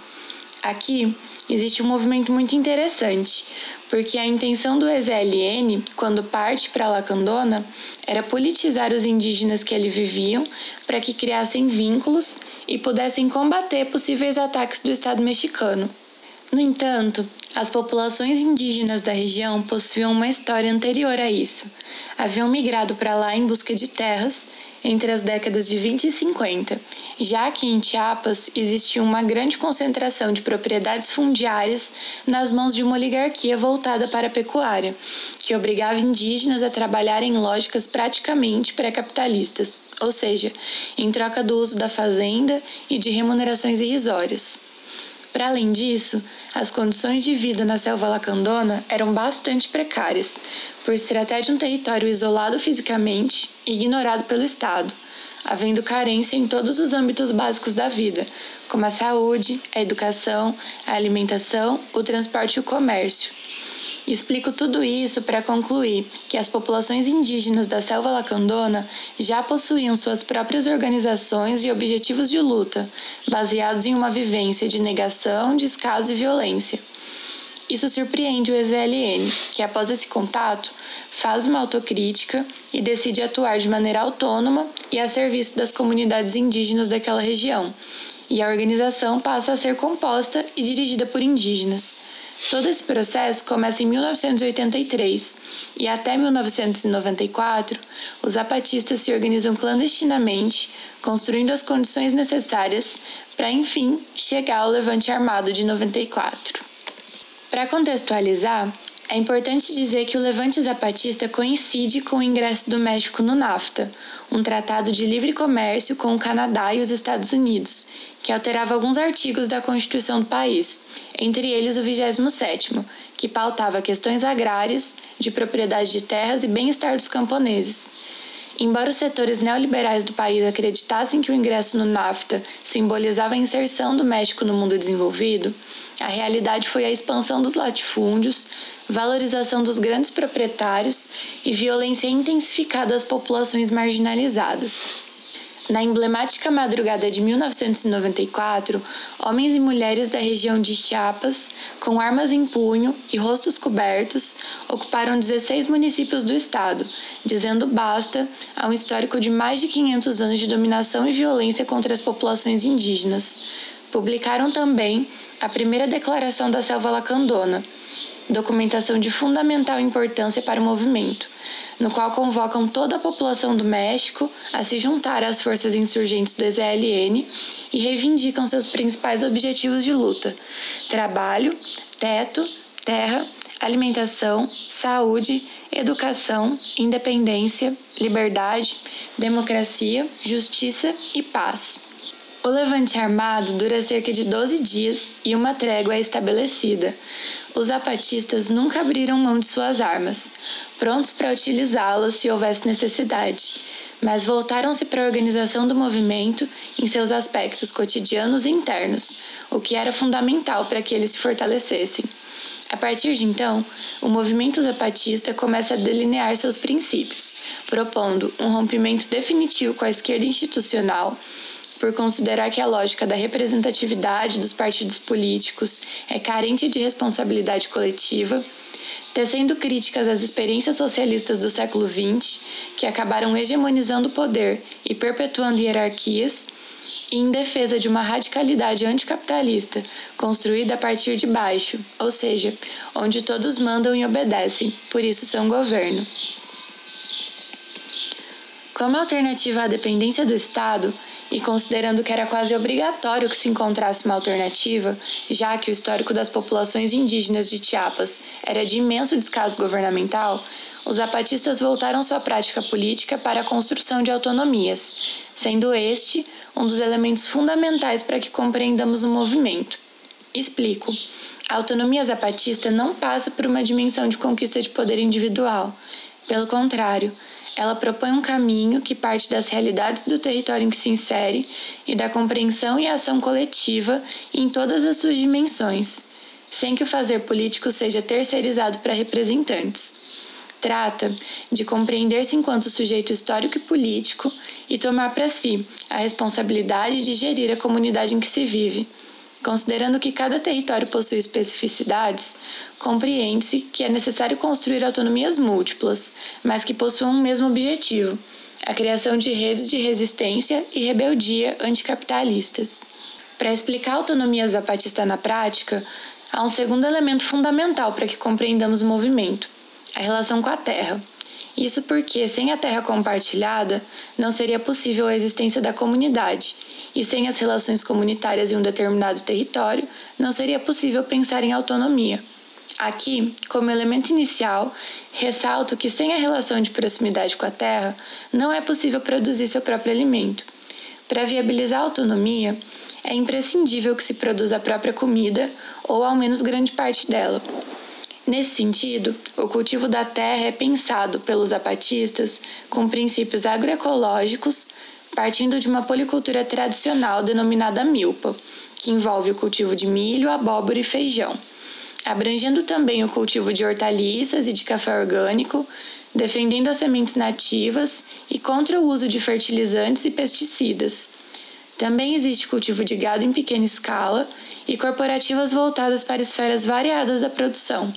Aqui existe um movimento muito interessante, porque a intenção do EZLN, quando parte para Lacandona, era politizar os indígenas que ali viviam para que criassem vínculos e pudessem combater possíveis ataques do Estado mexicano. No entanto, as populações indígenas da região possuíam uma história anterior a isso. Haviam migrado para lá em busca de terras entre as décadas de 20 e 50, já que em Chiapas existia uma grande concentração de propriedades fundiárias nas mãos de uma oligarquia voltada para a pecuária, que obrigava indígenas a trabalhar em lógicas praticamente pré-capitalistas, ou seja, em troca do uso da fazenda e de remunerações irrisórias. Para além disso, as condições de vida na selva lacandona eram bastante precárias, por se tratar de um território isolado fisicamente e ignorado pelo Estado, havendo carência em todos os âmbitos básicos da vida, como a saúde, a educação, a alimentação, o transporte e o comércio. Explico tudo isso para concluir que as populações indígenas da selva lacandona já possuíam suas próprias organizações e objetivos de luta, baseados em uma vivência de negação, descaso e violência. Isso surpreende o EZLN, que após esse contato faz uma autocrítica e decide atuar de maneira autônoma e a serviço das comunidades indígenas daquela região. E a organização passa a ser composta e dirigida por indígenas. Todo esse processo começa em 1983 e até 1994, os zapatistas se organizam clandestinamente, construindo as condições necessárias para, enfim, chegar ao levante armado de 94. Para contextualizar, é importante dizer que o levante zapatista coincide com o ingresso do México no NAFTA, um tratado de livre comércio com o Canadá e os Estados Unidos, que alterava alguns artigos da Constituição do país, entre eles o 27º, que pautava questões agrárias, de propriedade de terras e bem-estar dos camponeses. Embora os setores neoliberais do país acreditassem que o ingresso no NAFTA simbolizava a inserção do México no mundo desenvolvido, a realidade foi a expansão dos latifúndios, valorização dos grandes proprietários e violência intensificada às populações marginalizadas. Na emblemática madrugada de 1994, homens e mulheres da região de Chiapas, com armas em punho e rostos cobertos, ocuparam 16 municípios do estado, dizendo basta a um histórico de mais de 500 anos de dominação e violência contra as populações indígenas. Publicaram também a primeira declaração da selva lacandona, documentação de fundamental importância para o movimento, no qual convocam toda a população do México a se juntar às forças insurgentes do EZLN e reivindicam seus principais objetivos de luta: trabalho, teto, terra, alimentação, saúde, educação, independência, liberdade, democracia, justiça e paz. O levante armado dura cerca de 12 dias e uma trégua é estabelecida. Os zapatistas nunca abriram mão de suas armas, prontos para utilizá-las se houvesse necessidade, mas voltaram-se para a organização do movimento em seus aspectos cotidianos e internos, o que era fundamental para que eles se fortalecessem. A partir de então, o movimento zapatista começa a delinear seus princípios, propondo um rompimento definitivo com a esquerda institucional por considerar que a lógica da representatividade dos partidos políticos é carente de responsabilidade coletiva, tecendo críticas às experiências socialistas do século XX, que acabaram hegemonizando o poder e perpetuando hierarquias, e em defesa de uma radicalidade anticapitalista, construída a partir de baixo, ou seja, onde todos mandam e obedecem, por isso são governo. Como alternativa à dependência do Estado, e considerando que era quase obrigatório que se encontrasse uma alternativa, já que o histórico das populações indígenas de Chiapas era de imenso descaso governamental, os zapatistas voltaram sua prática política para a construção de autonomias, sendo este um dos elementos fundamentais para que compreendamos o movimento. Explico. A autonomia zapatista não passa por uma dimensão de conquista de poder individual. Pelo contrário, ela propõe um caminho que parte das realidades do território em que se insere e da compreensão e ação coletiva em todas as suas dimensões, sem que o fazer político seja terceirizado para representantes. Trata de compreender-se enquanto sujeito histórico e político e tomar para si a responsabilidade de gerir a comunidade em que se vive Considerando que cada território possui especificidades, compreende-se que é necessário construir autonomias múltiplas, mas que possuam um mesmo objetivo: a criação de redes de resistência e rebeldia anticapitalistas. Para explicar a autonomia zapatista na prática, há um segundo elemento fundamental para que compreendamos o movimento: a relação com a terra. Isso porque, sem a terra compartilhada, não seria possível a existência da comunidade, e sem as relações comunitárias em um determinado território, não seria possível pensar em autonomia. Aqui, como elemento inicial, ressalto que sem a relação de proximidade com a terra, não é possível produzir seu próprio alimento. Para viabilizar a autonomia, é imprescindível que se produza a própria comida, ou ao menos grande parte dela. Nesse sentido, o cultivo da terra é pensado pelos zapatistas com princípios agroecológicos, partindo de uma policultura tradicional denominada milpa, que envolve o cultivo de milho, abóbora e feijão, abrangendo também o cultivo de hortaliças e de café orgânico, defendendo as sementes nativas e contra o uso de fertilizantes e pesticidas. Também existe cultivo de gado em pequena escala e corporativas voltadas para esferas variadas da produção.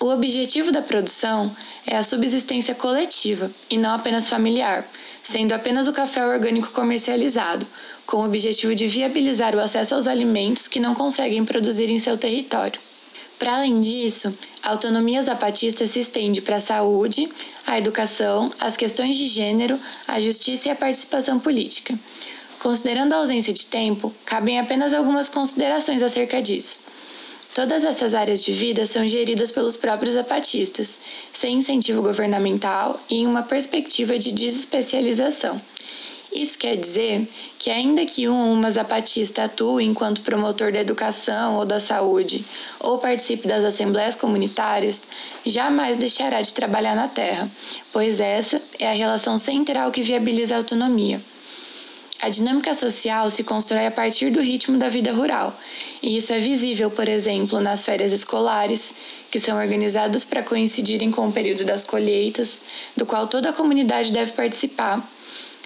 O objetivo da produção é a subsistência coletiva e não apenas familiar, sendo apenas o café orgânico comercializado, com o objetivo de viabilizar o acesso aos alimentos que não conseguem produzir em seu território. Para além disso, a autonomia zapatista se estende para a saúde, a educação, as questões de gênero, a justiça e a participação política. Considerando a ausência de tempo, cabem apenas algumas considerações acerca disso. Todas essas áreas de vida são geridas pelos próprios zapatistas, sem incentivo governamental e em uma perspectiva de desespecialização. Isso quer dizer que, ainda que um ou uma zapatista atue enquanto promotor da educação ou da saúde, ou participe das assembleias comunitárias, jamais deixará de trabalhar na terra, pois essa é a relação central que viabiliza a autonomia. A dinâmica social se constrói a partir do ritmo da vida rural, e isso é visível, por exemplo, nas férias escolares, que são organizadas para coincidirem com o período das colheitas, do qual toda a comunidade deve participar,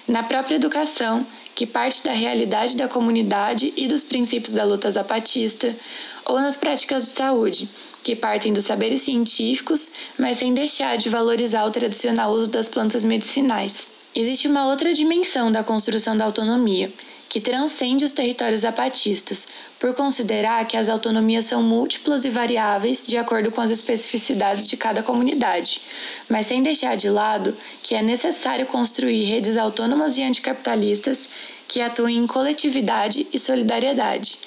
na própria educação, que parte da realidade da comunidade e dos princípios da luta zapatista, ou nas práticas de saúde, que partem dos saberes científicos, mas sem deixar de valorizar o tradicional uso das plantas medicinais. Existe uma outra dimensão da construção da autonomia, que transcende os territórios zapatistas, por considerar que as autonomias são múltiplas e variáveis de acordo com as especificidades de cada comunidade, mas sem deixar de lado que é necessário construir redes autônomas e anticapitalistas que atuem em coletividade e solidariedade.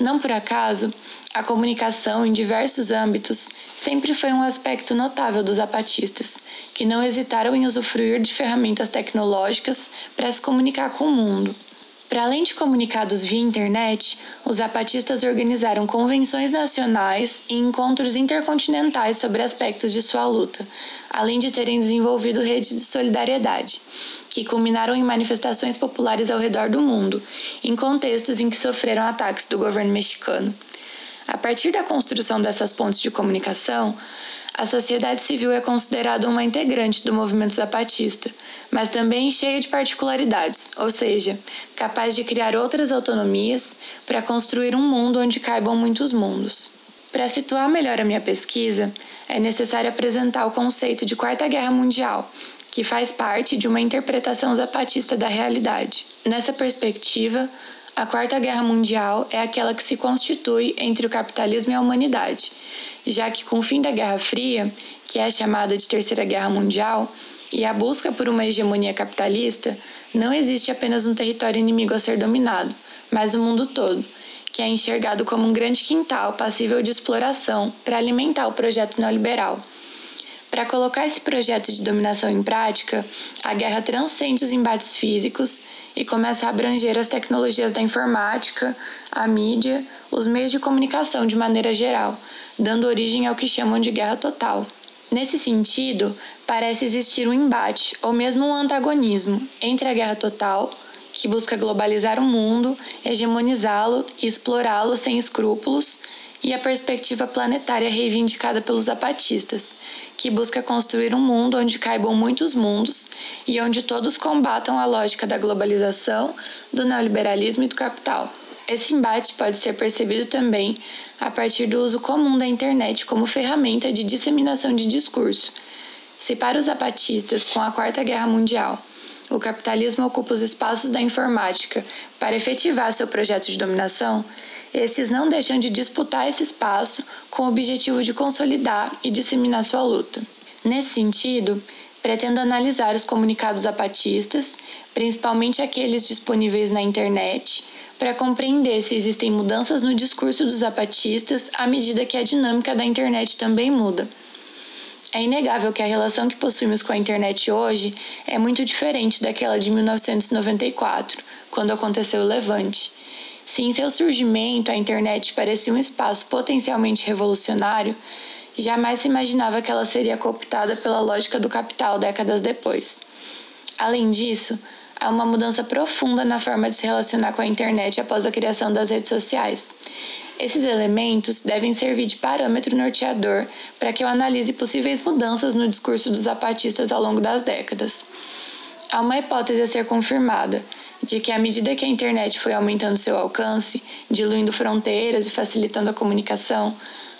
Não por acaso, a comunicação em diversos âmbitos sempre foi um aspecto notável dos zapatistas, que não hesitaram em usufruir de ferramentas tecnológicas para se comunicar com o mundo. Para além de comunicados via internet, os zapatistas organizaram convenções nacionais e encontros intercontinentais sobre aspectos de sua luta, além de terem desenvolvido redes de solidariedade, que culminaram em manifestações populares ao redor do mundo, em contextos em que sofreram ataques do governo mexicano. A partir da construção dessas pontes de comunicação, a sociedade civil é considerada uma integrante do movimento zapatista, mas também cheia de particularidades, ou seja, capaz de criar outras autonomias para construir um mundo onde caibam muitos mundos. Para situar melhor a minha pesquisa, é necessário apresentar o conceito de Quarta Guerra Mundial, que faz parte de uma interpretação zapatista da realidade. Nessa perspectiva, a Quarta Guerra Mundial é aquela que se constitui entre o capitalismo e a humanidade já que com o fim da Guerra Fria, que é chamada de Terceira Guerra Mundial, e a busca por uma hegemonia capitalista, não existe apenas um território inimigo a ser dominado, mas o mundo todo, que é enxergado como um grande quintal passível de exploração para alimentar o projeto neoliberal. Para colocar esse projeto de dominação em prática, a guerra transcende os embates físicos e começa a abranger as tecnologias da informática, a mídia, os meios de comunicação de maneira geral, dando origem ao que chamam de guerra total. Nesse sentido, parece existir um embate, ou mesmo um antagonismo, entre a guerra total, que busca globalizar o mundo, hegemonizá-lo e explorá-lo sem escrúpulos, e a perspectiva planetária reivindicada pelos zapatistas, que busca construir um mundo onde caibam muitos mundos e onde todos combatam a lógica da globalização, do neoliberalismo e do capital. Esse embate pode ser percebido também a partir do uso comum da internet como ferramenta de disseminação de discurso. Se para os zapatistas, com a Quarta Guerra Mundial, o capitalismo ocupa os espaços da informática para efetivar seu projeto de dominação, estes não deixam de disputar esse espaço com o objetivo de consolidar e disseminar sua luta. Nesse sentido, pretendo analisar os comunicados zapatistas, principalmente aqueles disponíveis na internet, para compreender se existem mudanças no discurso dos zapatistas à medida que a dinâmica da internet também muda. É inegável que a relação que possuímos com a internet hoje é muito diferente daquela de 1994, quando aconteceu o Levante. Se em seu surgimento a internet parecia um espaço potencialmente revolucionário, jamais se imaginava que ela seria cooptada pela lógica do capital décadas depois. Além disso, há uma mudança profunda na forma de se relacionar com a internet após a criação das redes sociais. Esses elementos devem servir de parâmetro norteador para que eu analise possíveis mudanças no discurso dos zapatistas ao longo das décadas. Há uma hipótese a ser confirmada de que, à medida que a internet foi aumentando seu alcance, diluindo fronteiras e facilitando a comunicação,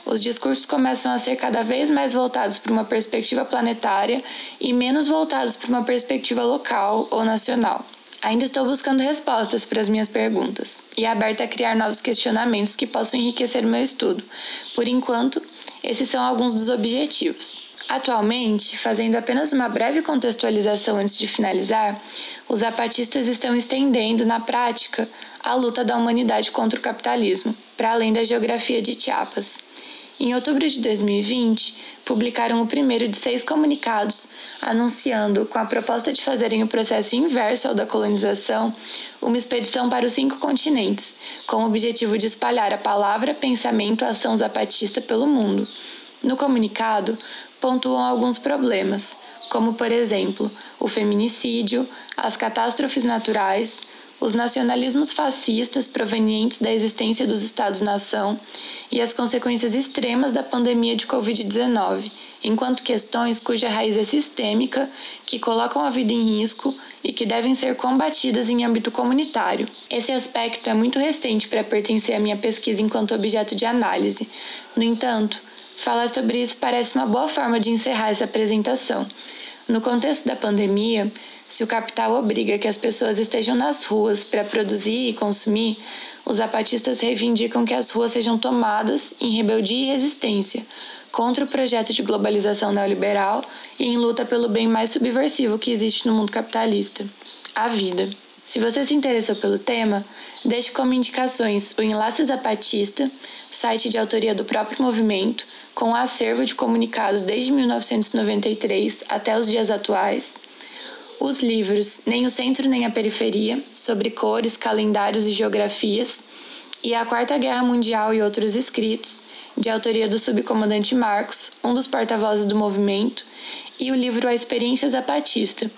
os discursos começam a ser cada vez mais voltados para uma perspectiva planetária e menos voltados para uma perspectiva local ou nacional. Ainda estou buscando respostas para as minhas perguntas e aberta a criar novos questionamentos que possam enriquecer o meu estudo. Por enquanto, esses são alguns dos objetivos. Atualmente, fazendo apenas uma breve contextualização antes de finalizar, os zapatistas estão estendendo, na prática, a luta da humanidade contra o capitalismo, para além da geografia de Chiapas. Em outubro de 2020, publicaram o primeiro de seis comunicados anunciando, com a proposta de fazerem o processo inverso ao da colonização, uma expedição para os cinco continentes, com o objetivo de espalhar a palavra, pensamento, ação zapatista pelo mundo. No comunicado, pontuam alguns problemas, como, por exemplo, o feminicídio, as catástrofes naturais, os nacionalismos fascistas provenientes da existência dos Estados-nação e as consequências extremas da pandemia de Covid-19, enquanto questões cuja raiz é sistêmica, que colocam a vida em risco e que devem ser combatidas em âmbito comunitário. Esse aspecto é muito recente para pertencer à minha pesquisa enquanto objeto de análise. No entanto, falar sobre isso parece uma boa forma de encerrar essa apresentação. No contexto da pandemia, se o capital obriga que as pessoas estejam nas ruas para produzir e consumir, os zapatistas reivindicam que as ruas sejam tomadas em rebeldia e resistência contra o projeto de globalização neoliberal e em luta pelo bem mais subversivo que existe no mundo capitalista: a vida. Se você se interessou pelo tema, deixe como indicações o Enlace Zapatista, site de autoria do próprio movimento, com acervo de comunicados desde 1993 até os dias atuais os livros Nem o Centro nem a Periferia, sobre cores, calendários e geografias, e A Quarta Guerra Mundial e Outros Escritos, de autoria do subcomandante Marcos, um dos porta-vozes do movimento, e o livro A Experiência Zapatista,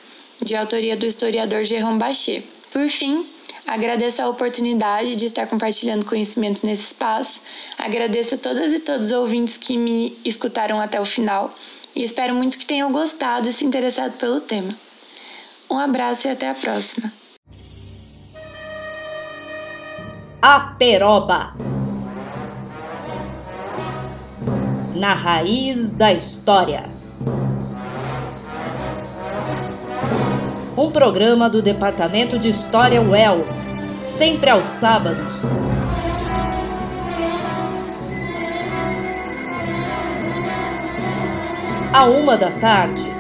de autoria do historiador Jerome Bachet. Por fim, agradeço a oportunidade de estar compartilhando conhecimento nesse espaço, agradeço a todas e todos os ouvintes que me escutaram até o final e espero muito que tenham gostado e se interessado pelo tema. Um abraço e até a próxima. A Peroba Na raiz da história. Um programa do Departamento de História UEL, sempre aos sábados. À uma da tarde